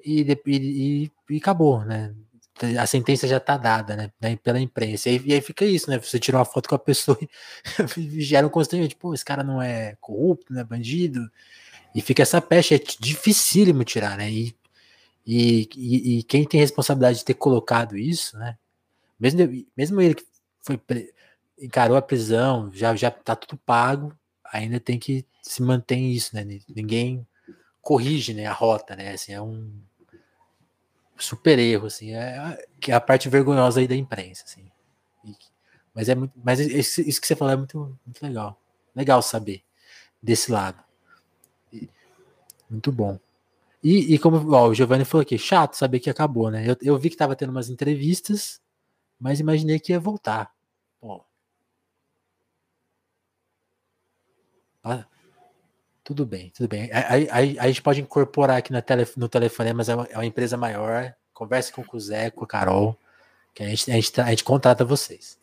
e, e, e acabou, né? A sentença já tá dada, né? Pela imprensa. E e aí fica isso, né? Você tira uma foto com a pessoa e gera um constrangimento. Pô, esse cara não é corrupto, não é bandido. E fica essa peste, é dificílimo tirar, né? E, e, e, e, quem tem responsabilidade de ter colocado isso, né? Mesmo, mesmo ele que foi encarou a prisão, já já tá tudo pago, ainda tem que se manter isso, né? Ninguém corrige, né, a rota, né? Assim, é um super erro, assim, é, que é a parte vergonhosa aí da imprensa, assim. E, mas é muito, mas isso, que você falou é muito, muito legal. legal saber desse lado. Muito bom. E, e como ó, o Giovanni falou aqui, chato saber que acabou, né? Eu, eu vi que tava tendo umas entrevistas, mas imaginei que ia voltar. Ah, tudo bem, tudo bem. Aí, aí, a gente pode incorporar aqui tele, no telefone, mas é uma, é uma empresa maior. Converse com o Zé, com a Carol, que a gente, a gente, a gente contrata vocês.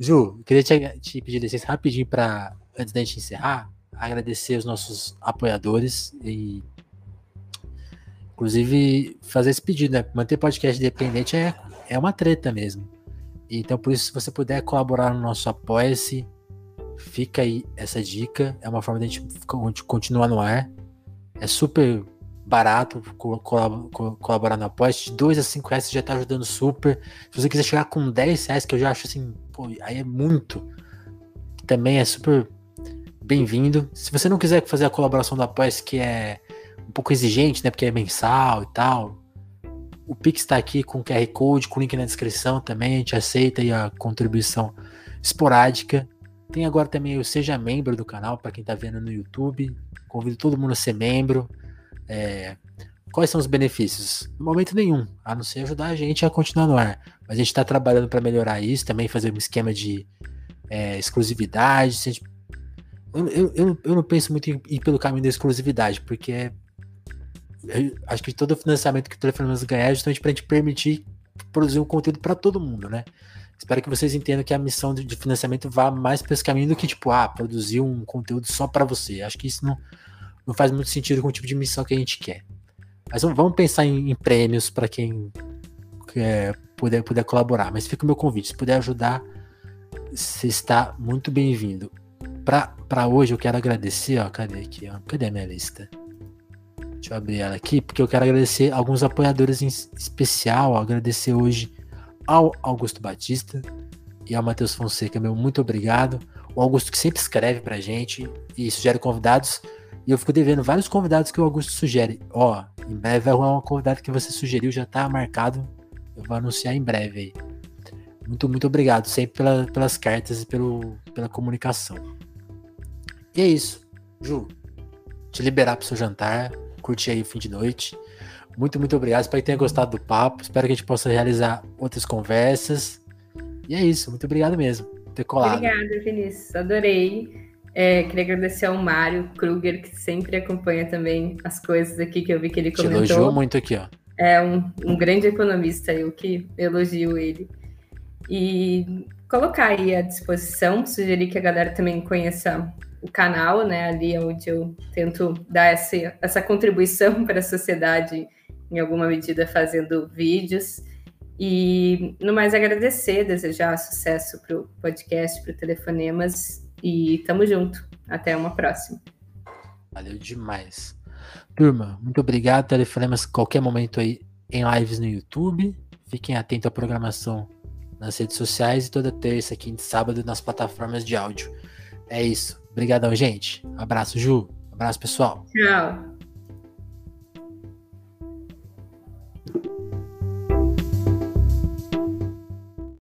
Ju, queria te, te pedir licença rapidinho para, antes da gente encerrar, agradecer os nossos apoiadores e, inclusive, fazer esse pedido, né? Manter podcast independente é, é uma treta mesmo. Então, por isso, se você puder colaborar no nosso Apoia-se, fica aí essa dica. É uma forma de a gente continuar no ar. É super barato colaborar no apoia De 2 a 5 reais você já tá ajudando super. Se você quiser chegar com 10 reais, que eu já acho assim, pô, aí é muito. Também é super bem-vindo. Se você não quiser fazer a colaboração do apoia que é um pouco exigente, né? Porque é mensal e tal. O Pix está aqui com QR Code, com link na descrição também. A gente aceita aí a contribuição esporádica. Tem agora também o Seja Membro do canal, para quem está vendo no YouTube. Convido todo mundo a ser membro. É, quais são os benefícios? No momento nenhum, a não ser ajudar a gente a continuar no ar. Mas a gente está trabalhando para melhorar isso, também fazer um esquema de é, exclusividade. Eu, eu, eu, não penso muito em ir pelo caminho da exclusividade, porque é, acho que todo o financiamento que o Telefonemas ganhar é justamente para a gente permitir produzir um conteúdo para todo mundo, né? Espero que vocês entendam que a missão de financiamento vá mais para esse caminho do que, tipo, ah, produzir um conteúdo só para você. Acho que isso não, não faz muito sentido com o tipo de missão que a gente quer. Mas vamos pensar em, em prêmios para quem é, puder, puder colaborar. Mas fica o meu convite. Se puder ajudar, você está muito bem-vindo. Para hoje eu quero agradecer, ó, cadê aqui? Ó, cadê a minha lista? Deixa eu abrir ela aqui, porque eu quero agradecer alguns apoiadores em especial. Agradecer hoje ao Augusto Batista e ao Matheus Fonseca, meu muito obrigado. O Augusto que sempre escreve pra gente e sugere convidados. E eu fico devendo vários convidados que o Augusto sugere. Ó, em breve vai rolar um convidado que você sugeriu, já tá marcado. Eu vou anunciar em breve aí. Muito, muito obrigado sempre pela, pelas cartas e pelo, pela comunicação. E é isso. Ju, te liberar pro seu jantar, curtir aí o fim de noite. Muito, muito obrigado. Espero que tenha gostado do papo. Espero que a gente possa realizar outras conversas. E é isso. Muito obrigado mesmo por ter colado. Obrigada, Vinícius. Adorei. É, queria agradecer ao Mário Kruger, que sempre acompanha também as coisas aqui que eu vi que ele comentou. Te elogiou muito aqui, ó. É um, um grande economista, eu que elogio ele. E colocar aí à disposição, sugerir que a galera também conheça canal, né? Ali é onde eu tento dar essa, essa contribuição para a sociedade, em alguma medida, fazendo vídeos. E no mais agradecer, desejar sucesso para o podcast, para o Telefonemas e tamo junto. Até uma próxima. Valeu demais. Turma, muito obrigado. Telefonemas qualquer momento aí em lives no YouTube. Fiquem atentos à programação nas redes sociais e toda terça, quinta e sábado nas plataformas de áudio. É isso. Obrigadão, gente. Abraço, Ju. Abraço, pessoal. Tchau.